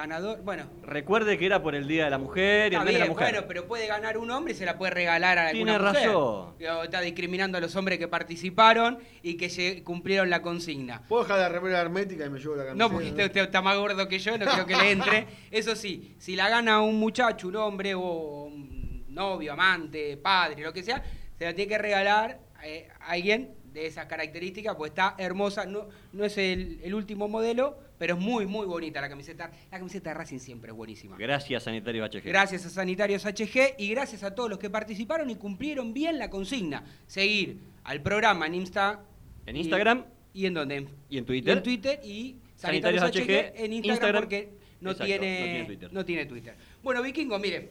Ganador, bueno. Recuerde que era por el Día de la Mujer y el de la Mujer. bueno, pero puede ganar un hombre y se la puede regalar a Tiene alguna mujer. razón. Está discriminando a los hombres que participaron y que se cumplieron la consigna. ¿Puedo dejar la remera hermética y me llevo la camiseta? No, porque usted, usted está más gordo que yo, no creo que le entre. (laughs) Eso sí, si la gana un muchacho, un hombre o un novio, amante, padre, lo que sea, se la tiene que regalar eh, a alguien de esas características, pues está hermosa. No, no es el, el último modelo, pero es muy, muy bonita la camiseta. La camiseta de Racing siempre es buenísima. Gracias, Sanitario HG. Gracias a Sanitarios HG y gracias a todos los que participaron y cumplieron bien la consigna. Seguir al programa en Insta. En y- Instagram. ¿Y en dónde? Y en Twitter. En Twitter y Sanitarios Sanitarios, HG, HG en Instagram, Instagram. porque no, Exacto, tiene, no tiene Twitter. no tiene Twitter. Bueno, Vikingo, mire.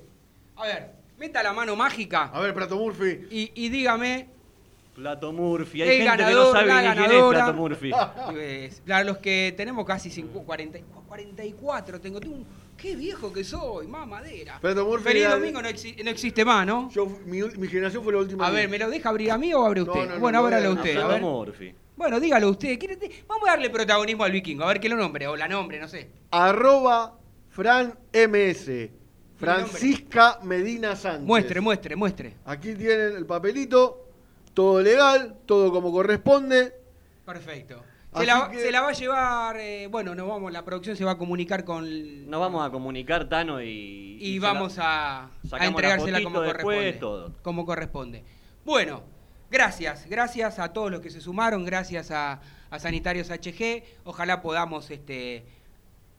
A ver, meta la mano mágica. A ver, Prato Murphy. Y, y dígame. Plato Murphy. Hay el gente ganador, que no sabe la quién es. Plato Murphy. (laughs) Pues, claro, los que tenemos casi cincu- 40, 44, tengo, un- Qué viejo que soy, mamadera. Prato Murphy. Feliz era- domingo no, exi- no existe más, ¿no? Yo, mi, mi generación fue la última. A ver, ¿me lo deja abrir a mí o abre usted? no, no, bueno, no, ábralo no, usted. Plato A ver. Murphy. Bueno, dígalo usted. ¿Quiere- Vamos a darle protagonismo al vikingo, a ver que lo nombre, o la nombre, no sé. Arroba Fran MS. Francisca Medina Sánchez. Muestre, muestre, muestre. Aquí tienen el papelito. Todo legal, todo como corresponde. Perfecto. Se la, que- se la va a llevar, eh, bueno, nos vamos, la producción se va a comunicar con... Nos vamos a comunicar, Tano, y... y vamos la- a, a entregársela como corresponde. todo. Como corresponde. Bueno, gracias, gracias a todos los que se sumaron, gracias a, a Sanitarios HG. Ojalá podamos este,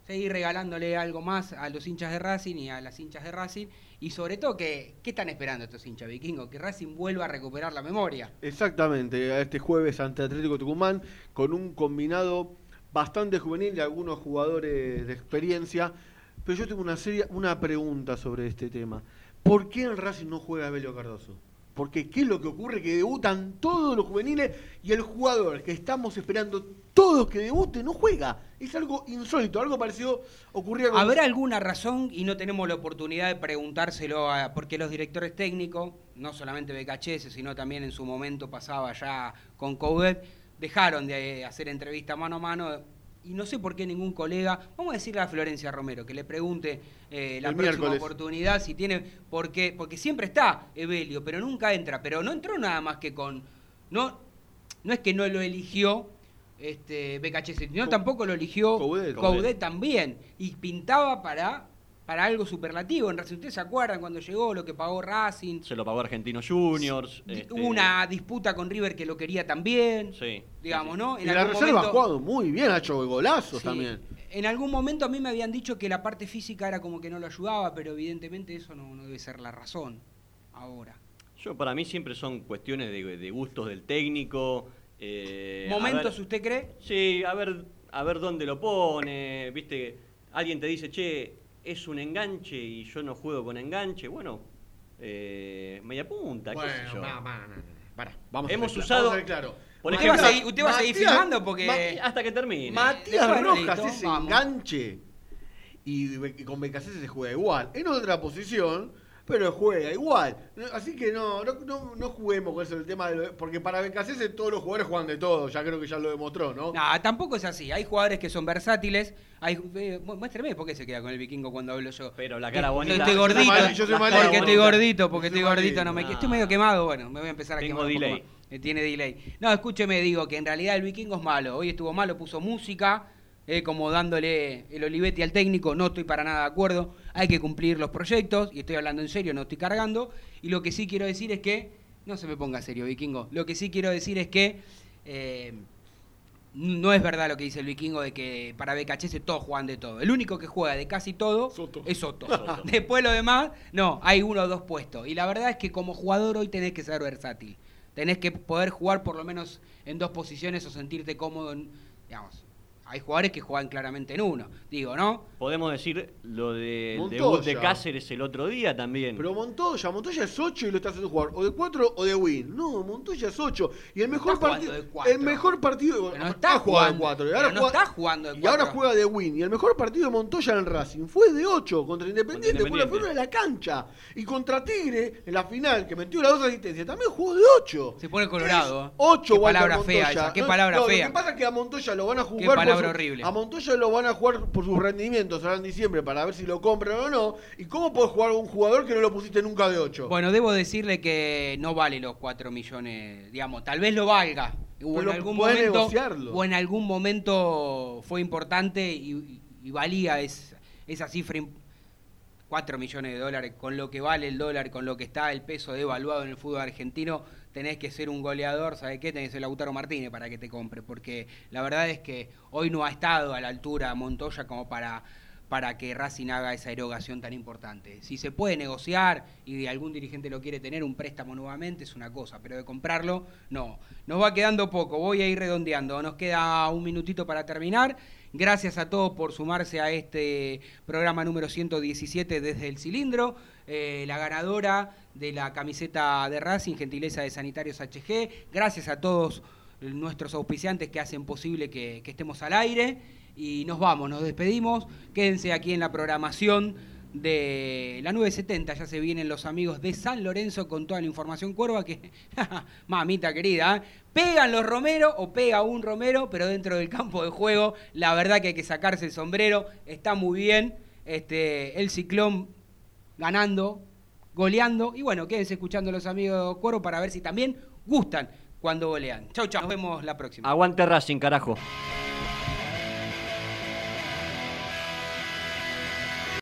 seguir regalándole algo más a los hinchas de Racing y a las hinchas de Racing. Y sobre todo, que, ¿qué están esperando estos hinchas vikingos? Que Racing vuelva a recuperar la memoria. Exactamente, a este jueves ante Atlético Tucumán con un combinado bastante juvenil y algunos jugadores de experiencia. Pero yo tengo una seria, una pregunta sobre este tema. ¿Por qué en Racing no juega Abelio Cardoso? Porque ¿qué es lo que ocurre? Que debutan todos los juveniles y el jugador que estamos esperando todos que debute no juega. Es algo insólito, algo parecido ocurría con... ¿Habrá alguna razón y no tenemos la oportunidad de preguntárselo a, porque los directores técnicos, no solamente BKHS, sino también en su momento pasaba ya con Coudet, dejaron de hacer entrevista mano a mano y no sé por qué ningún colega, vamos a decirle a Florencia Romero que le pregunte eh, la El próxima miércoles. oportunidad si tiene, porque, porque siempre está Evelio, pero nunca entra, pero no entró nada más que con, no, no es que no lo eligió este, BKHS, sino tampoco lo eligió Coudet. Coudet también, y pintaba para, para algo superlativo. En Racing, ¿ustedes se acuerdan cuando llegó lo que pagó Racing? Se lo pagó Argentinos Juniors. Este, Hubo una disputa con River que lo quería también, Sí. digamos, ¿no? y la reserva ha jugado muy bien, ha hecho golazos Sí. también. En algún momento a mí me habían dicho que la parte física era como que no lo ayudaba, pero evidentemente eso no, no debe ser la razón ahora. Yo, para mí, siempre son cuestiones de, de gustos del técnico. eh, ¿Momentos ver- usted cree? Sí, a ver, a ver dónde lo pone. Viste, alguien te dice, che, es un enganche y yo no juego con enganche. Bueno, eh, media punta, qué Bueno, sé yo. no, no, no, no. Pará, vamos a Hemos ser claros, usado. vamos a ser claros. Por ¿Usted va a ejemplo, seguir- usted va a seguir Matías- filmando? Porque- Ma- hasta que termine. Matías Rojas ese vamos. enganche y, y con Becasese se juega igual. En otra posición, pero juega igual. Así que no, no, no, no juguemos con eso el tema de lo- porque para Becasese todos los jugadores juegan de todo, ya creo que ya lo demostró, ¿no? No, tampoco es así. Hay jugadores que son versátiles. Hay, eh, mu- muéstreme por qué se queda con el vikingo cuando hablo yo. Pero la cara bonita. Estoy Yo soy gordito. mal- yo soy mal- porque estoy bonita. gordito, porque estoy gordito. No me, Ah. Estoy medio quemado. Bueno, me voy a empezar a Tengo quemar. un poco delay. más. Eh, Tiene delay. No, escúcheme, digo que en realidad el vikingo es malo. Hoy estuvo malo, puso música. Eh, como dándole el Olivetti al técnico, no estoy para nada de acuerdo. Hay que cumplir los proyectos, y estoy hablando en serio, no estoy cargando. Y lo que sí quiero decir es que, no se me ponga serio, vikingo. Lo que sí quiero decir es que eh, no es verdad lo que dice el vikingo de que para BKHS todos juegan de todo. El único que juega de casi todo es (laughs) Soto. Después lo demás, no, hay uno o dos puestos. Y la verdad es que como jugador hoy tenés que ser versátil. Tenés que poder jugar por lo menos en dos posiciones o sentirte cómodo en, digamos, hay jugadores que juegan claramente en uno, digo, ¿no? Podemos decir lo del Montoya. debut de Cáceres el otro día también. Pero Montoya, Montoya es 8 y lo está haciendo jugar o de 4 o de win. No, Montoya es 8 y el mejor está partido de el mejor partido Pero no está jugando de jugando- 4 y pero ahora no juega, está jugando de y ahora juega de win y el mejor partido de Montoya en Racing fue de 8 contra Independiente, fue la figura de la cancha y contra Tigre en la final que metió las dos asistencias también jugó de 8. Se pone colorado. 8 Qué palabra fea esa, qué palabra no, fea. Lo que pasa es que a Montoya lo van a jugar por su- horrible. A Montoya lo van a jugar por sus rendimientos ahora en diciembre para ver si lo compran o no. ¿Y cómo puede jugar un jugador que no lo pusiste nunca de 8? Bueno, debo decirle que no vale los 4 millones, digamos, tal vez lo valga. O en algún puede momento negociarlo. o en algún momento fue importante y, valía es- esa cifra im- 4 millones de dólares con lo que vale el dólar, con lo que está el peso devaluado en el fútbol argentino, tenés que ser un goleador, ¿sabes qué? Tenés que ser Lautaro Martínez para que te compre, porque la verdad es que hoy no ha estado a la altura Montoya como para para que Racing haga esa erogación tan importante. Si se puede negociar y algún dirigente lo quiere tener un préstamo nuevamente es una cosa, pero de comprarlo no. Nos va quedando poco, voy a ir redondeando. Nos queda un minutito para terminar. Gracias a todos por sumarse a este programa número 117 desde el cilindro. Eh, la ganadora de la camiseta de Racing, gentileza de Sanitarios HG. Gracias a todos nuestros auspiciantes que hacen posible que, estemos al aire. Y nos vamos, nos despedimos. Quédense aquí en la programación de la 970. Ya se vienen los amigos de San Lorenzo con toda la información cuerva que, (laughs) mamita querida, ¿eh? pegan los Romero o pega un Romero, pero dentro del campo de juego, la verdad que hay que sacarse el sombrero. Está muy bien. Este, el ciclón ganando, goleando. Y bueno, quédense escuchando los amigos de Cuervo para ver si también gustan cuando golean. Chau, chau. Nos vemos la próxima. Aguante Racing, carajo.